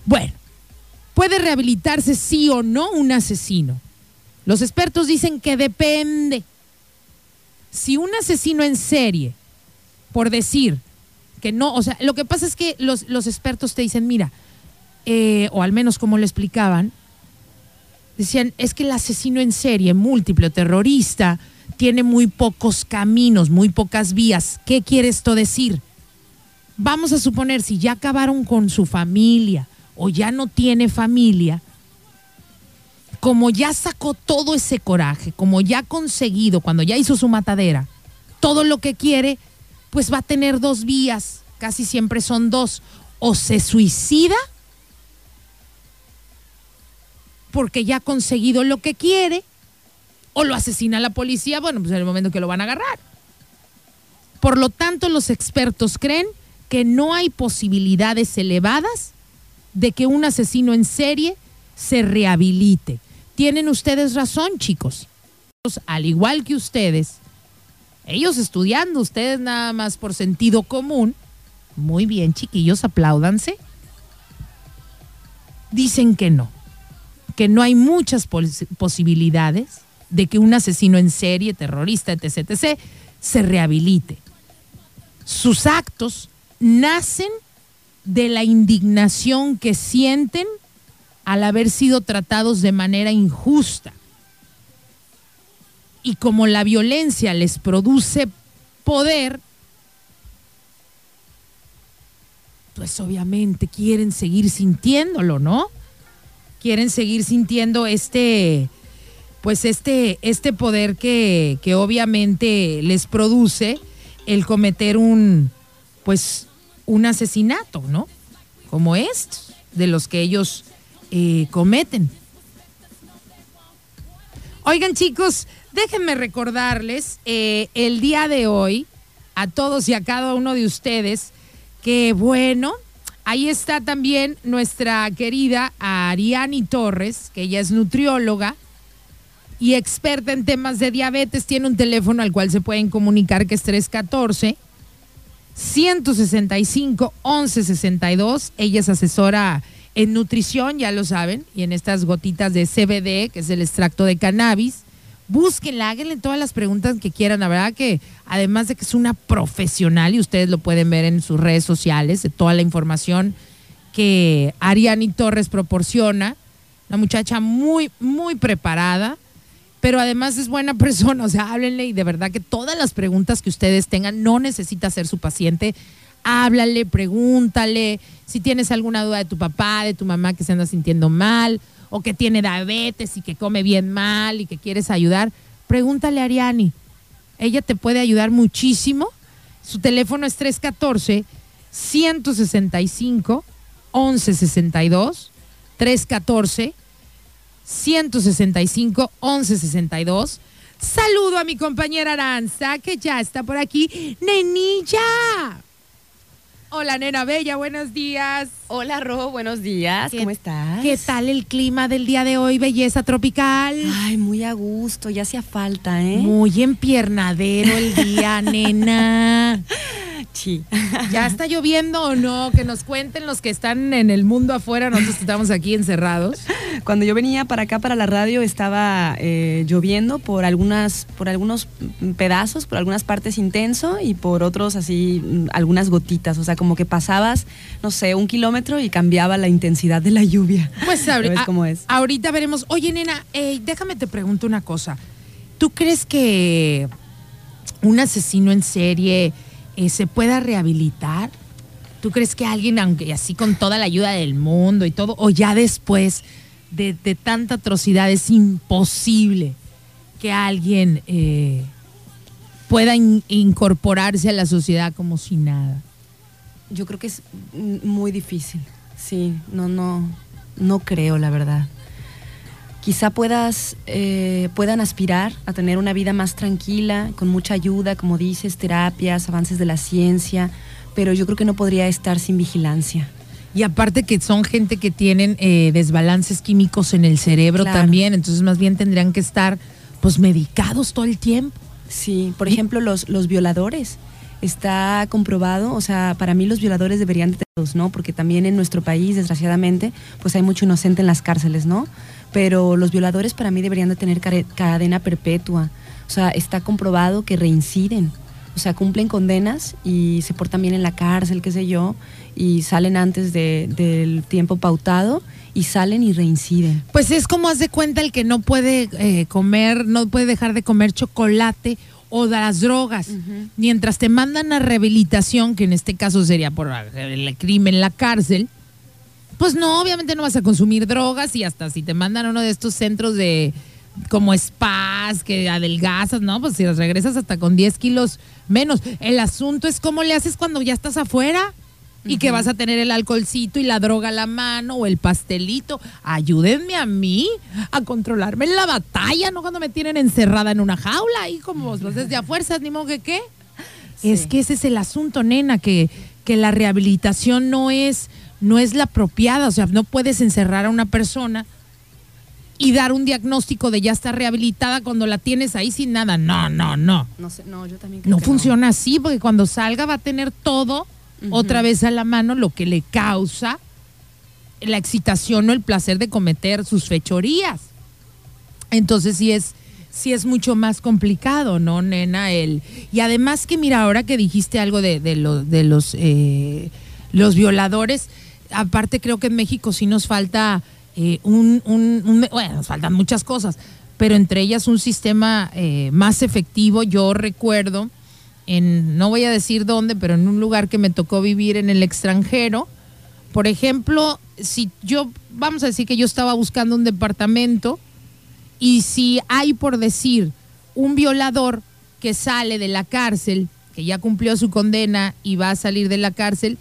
Bueno, ¿puede rehabilitarse sí o no un asesino? Los expertos dicen que depende. Si un asesino en serie, por decir que no, o sea, lo que pasa es que los, los expertos te dicen, mira, eh, o al menos como lo explicaban, decían, es que el asesino en serie, múltiple terrorista, tiene muy pocos caminos, muy pocas vías. ¿Qué quiere esto decir? Vamos a suponer, si ya acabaron con su familia o ya no tiene familia, como ya sacó todo ese coraje, como ya ha conseguido, cuando ya hizo su matadera, todo lo que quiere, pues va a tener dos vías, casi siempre son dos, o se suicida porque ya ha conseguido lo que quiere, o lo asesina la policía, bueno, pues en el momento que lo van a agarrar. Por lo tanto, los expertos creen que no hay posibilidades elevadas de que un asesino en serie se rehabilite. Tienen ustedes razón, chicos. Al igual que ustedes, ellos estudiando, ustedes nada más por sentido común, muy bien, chiquillos, apláudanse. Dicen que no que no hay muchas posibilidades de que un asesino en serie, terrorista, etc., etc., se rehabilite. Sus actos nacen de la indignación que sienten al haber sido tratados de manera injusta. Y como la violencia les produce poder, pues obviamente quieren seguir sintiéndolo, ¿no? quieren seguir sintiendo este, pues este, este poder que, que obviamente les produce el cometer un, pues, un asesinato, ¿no? Como estos, de los que ellos eh, cometen. Oigan chicos, déjenme recordarles eh, el día de hoy a todos y a cada uno de ustedes que bueno, Ahí está también nuestra querida Ariani Torres, que ella es nutrióloga y experta en temas de diabetes. Tiene un teléfono al cual se pueden comunicar que es 314 165 1162. Ella es asesora en nutrición, ya lo saben, y en estas gotitas de CBD, que es el extracto de cannabis. Búsquenla, háganle todas las preguntas que quieran. La verdad que además de que es una profesional y ustedes lo pueden ver en sus redes sociales, de toda la información que Ariani Torres proporciona, una muchacha muy, muy preparada, pero además es buena persona, o sea, háblenle y de verdad que todas las preguntas que ustedes tengan, no necesita ser su paciente, háblale, pregúntale, si tienes alguna duda de tu papá, de tu mamá que se anda sintiendo mal, o que tiene diabetes y que come bien mal y que quieres ayudar, pregúntale a Ariani. Ella te puede ayudar muchísimo. Su teléfono es 314 165 1162 314 165 1162 Saludo a mi compañera Aranza, que ya está por aquí. Nenilla. Hola, nena bella, buenos días. Hola, Ro, buenos días. ¿Cómo estás? ¿Qué tal el clima del día de hoy, belleza tropical? Ay, muy a gusto, ya hacía falta, ¿eh? Muy empiernadero el día, nena. Sí. ¿Ya está lloviendo o no? Que nos cuenten los que están en el mundo afuera, nosotros estamos aquí encerrados. Cuando yo venía para acá, para la radio, estaba eh, lloviendo por, algunas, por algunos pedazos, por algunas partes intenso y por otros así, mm, algunas gotitas. O sea, como que pasabas, no sé, un kilómetro y cambiaba la intensidad de la lluvia. Pues cómo es? ahorita veremos. Oye, nena, déjame te pregunto una cosa. ¿Tú crees que un asesino en serie eh, se pueda rehabilitar? ¿Tú crees que alguien, aunque así con toda la ayuda del mundo y todo, o ya después de, tanta atrocidad es imposible que alguien eh, pueda incorporarse a la sociedad como si nada? Yo creo que es muy difícil. Sí, no, no, no creo, la verdad quizá puedas, eh, puedan aspirar a tener una vida más tranquila, con mucha ayuda, como dices, terapias, avances de la ciencia, pero yo creo que no podría estar sin vigilancia. Y aparte que son gente que tienen eh, desbalances químicos en el cerebro también, entonces más bien tendrían que estar pues medicados todo el tiempo. Sí, por ejemplo, los, los violadores. Está comprobado, o sea, para mí los violadores deberían de tenerlos, ¿no? Porque también en nuestro país, desgraciadamente, pues hay mucho inocente en las cárceles, ¿no? Pero los violadores para mí deberían de tener cadena perpetua. O sea, está comprobado que reinciden. O sea, cumplen condenas y se portan bien en la cárcel, qué sé yo, y salen antes del tiempo pautado y salen y reinciden. Pues es como haz de cuenta el que no puede eh, comer, no puede dejar de comer chocolate o de las drogas. Mientras te mandan a rehabilitación, que en este caso sería por el crimen, la cárcel, pues no, obviamente no vas a consumir drogas y hasta si te mandan a uno de estos centros de como spas, que adelgazas, ¿no? Pues si las regresas hasta con 10 kilos menos. El asunto es cómo le haces cuando ya estás afuera y que vas a tener el alcoholcito y la droga a la mano o el pastelito. Ayúdenme a mí a controlarme en la batalla, no cuando me tienen encerrada en una jaula y como vos desde a fuerzas, ni modo que qué. Es que ese es el asunto, nena, que, que la rehabilitación no es no es la apropiada. O sea, no puedes encerrar a una persona y dar un diagnóstico de ya está rehabilitada cuando la tienes ahí sin nada. No, no, no. No, sé, no yo también creo No funciona así porque cuando salga va a tener todo otra vez a la mano lo que le causa la excitación o el placer de cometer sus fechorías. Entonces sí es, sí es mucho más complicado, ¿no, nena? El, y además que mira, ahora que dijiste algo de, de, de los, eh, los violadores, aparte creo que en México sí nos falta eh, un, bueno, nos faltan muchas cosas, pero entre ellas un sistema eh, más efectivo. Yo recuerdo, en, no voy a decir dónde, pero en un lugar que me tocó vivir en el extranjero, por ejemplo, si yo, vamos a decir que yo estaba buscando un departamento y si hay por decir un violador que sale de la cárcel, que ya cumplió su condena y va a salir de la cárcel,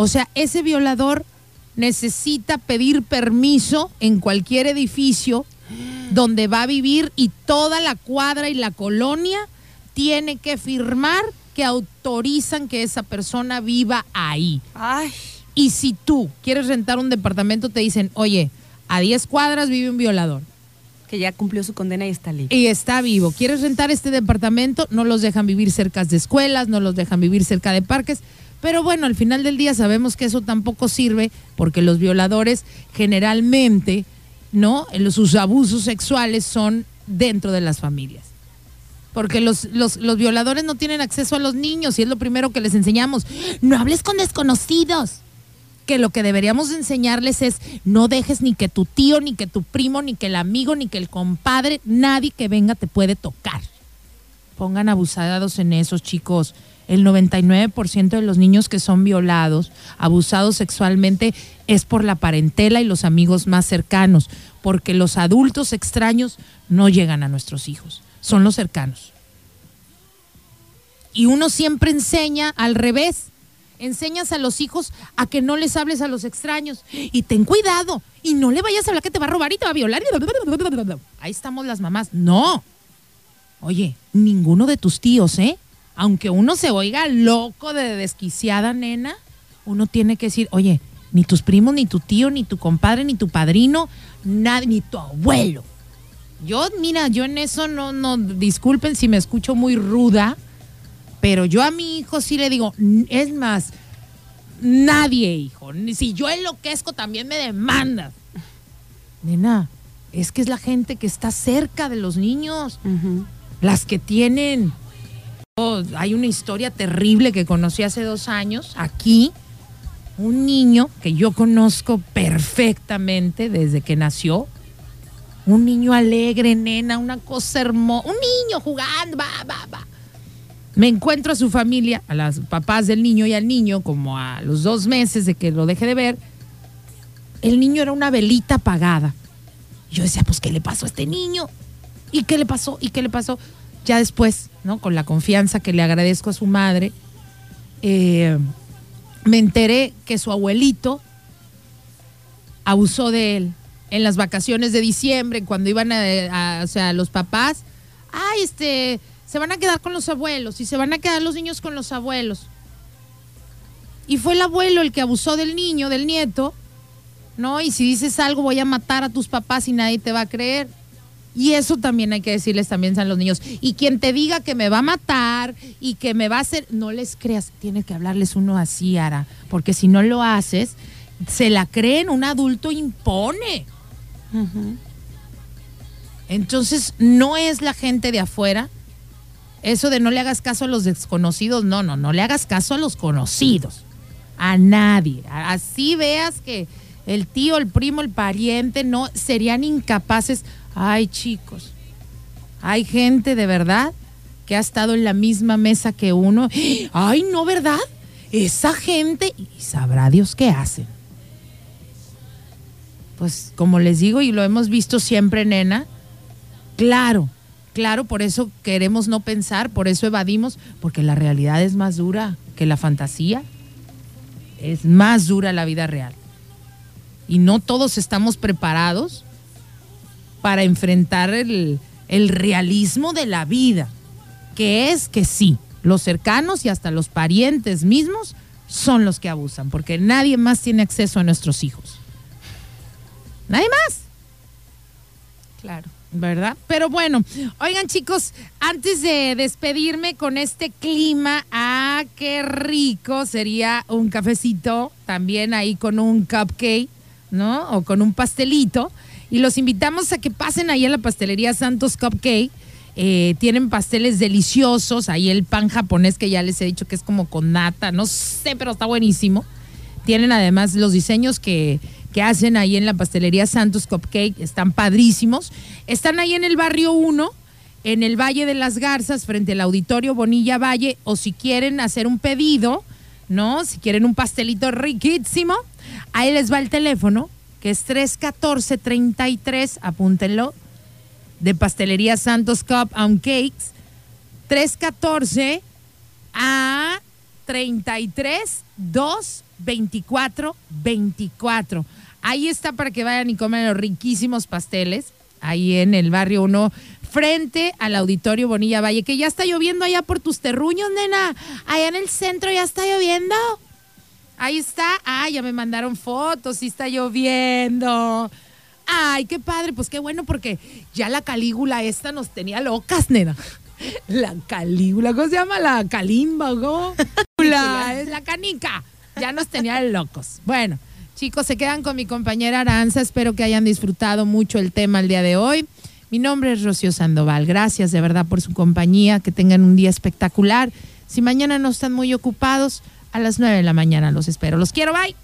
o sea, ese violador necesita pedir permiso en cualquier edificio donde va a vivir y toda la cuadra y la colonia tiene que firmar que autorizan que esa persona viva ahí. Ay. Y si tú quieres rentar un departamento, te dicen, oye, a 10 cuadras vive un violador. Que ya cumplió su condena y está libre. Y está vivo. ¿Quieres rentar este departamento? No los dejan vivir cerca de escuelas, no los dejan vivir cerca de parques. Pero bueno, al final del día sabemos que eso tampoco sirve porque los violadores generalmente, ¿no? Sus abusos sexuales son dentro de las familias. Porque los, los, los, violadores no tienen acceso a los niños y es lo primero que les enseñamos. No hables con desconocidos. Que lo que deberíamos enseñarles es no dejes ni que tu tío, ni que tu primo, ni que el amigo, ni que el compadre, nadie que venga te puede tocar. Pongan abusados en esos chicos el 99% de los niños que son violados, abusados sexualmente, es por la parentela y los amigos más cercanos, porque los adultos extraños no llegan a nuestros hijos, son los cercanos. Y uno siempre enseña al revés. Enseñas a los hijos a que no les hables a los extraños. Y ten cuidado. Y no le vayas a hablar que te va a robar y te va a violar. Ahí estamos las mamás. No. Oye, ninguno de tus tíos, ¿eh? Aunque uno se oiga loco de desquiciada nena, uno tiene que decir, oye, ni tus primos, ni tu tío, ni tu compadre, ni tu padrino, ni tu abuelo. Yo, mira, yo en eso no, no, disculpen si me escucho muy ruda, pero yo a mi hijo sí le digo, es más, nadie, hijo. Si yo enloquezco, también me demandas. Nena, es que es la gente que está cerca de los niños, las que tienen hay una historia terrible que conocí hace dos años aquí. Un niño que yo conozco perfectamente desde que nació. Un niño alegre, nena, una cosa hermosa. Un niño jugando, va, va, va. Me encuentro a su familia, a los papás del niño y al niño, como a los dos meses de que lo dejé de ver. El niño era una velita apagada. Yo decía, pues, ¿qué le pasó a este niño? ¿Y qué le pasó? ¿Y qué le pasó? Ya después, ¿no? Con la confianza que le agradezco a su madre, eh, me enteré que su abuelito abusó de él en las vacaciones de diciembre, cuando iban a, o sea, los papás, ay, este, se van a quedar con los abuelos y se van a quedar los niños con los abuelos. Y fue el abuelo el que abusó del niño, del nieto, ¿no? Y si dices algo, voy a matar a tus papás y nadie te va a creer. Y eso también hay que decirles también a los niños. Y quien te diga que me va a matar y que me va a hacer, no les creas, tiene que hablarles uno así, Ara, porque si no lo haces, se la creen, un adulto impone. Entonces, no es la gente de afuera. Eso de no le hagas caso a los desconocidos, no, no, no le hagas caso a los conocidos, a nadie. Así veas que el tío, el primo, el pariente, no serían incapaces Ay, chicos, hay gente de verdad que ha estado en la misma mesa que uno. Ay, no, ¿verdad? Esa gente, y sabrá Dios qué hacen. Pues como les digo y lo hemos visto siempre, nena, claro, claro, por eso queremos no pensar, por eso evadimos, porque la realidad es más dura que la fantasía. Es más dura la vida real. Y no todos estamos preparados para enfrentar el, realismo de la vida, que es que sí, los cercanos y hasta los parientes mismos son los que abusan, porque nadie más tiene acceso a nuestros hijos. Nadie más. Claro. ¿Verdad? Pero bueno, oigan chicos, antes de despedirme con este clima, ah, qué rico sería un cafecito, también ahí con un cupcake, ¿no? O con un pastelito. Y los invitamos a que pasen ahí a la pastelería Santos Cupcake. Eh, tienen pasteles deliciosos. Ahí el pan japonés que ya les he dicho que es como con nata. No sé, pero está buenísimo. Tienen además los diseños que, que hacen ahí en la pastelería Santos Cupcake. Están padrísimos. Están ahí en el barrio 1 en el Valle de las Garzas, frente al Auditorio Bonilla Valle, o si quieren hacer un pedido, ¿no? Si quieren un pastelito riquísimo, ahí les va el teléfono, que es 314-33, apúntenlo, de Pastelería Santos Cup and Cakes, 314 a 33 2 24 24. Ahí está para que vayan y coman los riquísimos pasteles, ahí en el barrio 1, frente al Auditorio Bonilla Valle, que ya está lloviendo allá por tus terruños, nena. Allá en el centro ya está lloviendo. Ahí está. Ay, ya me mandaron fotos, sí está lloviendo. Ay, qué padre, pues qué bueno porque ya la Calígula esta nos tenía locas, nena. La Calígula, ¿cómo se llama? La Calimba, ¿cómo? La, es la canica. Ya nos tenía locos. Bueno, chicos, se quedan con mi compañera Aranza. Espero que hayan disfrutado mucho el tema el día de hoy. Mi nombre es Rocío Sandoval. Gracias de verdad por su compañía. Que tengan un día espectacular. Si mañana no están muy ocupados, a las 9 de la mañana los espero. Los quiero, bye.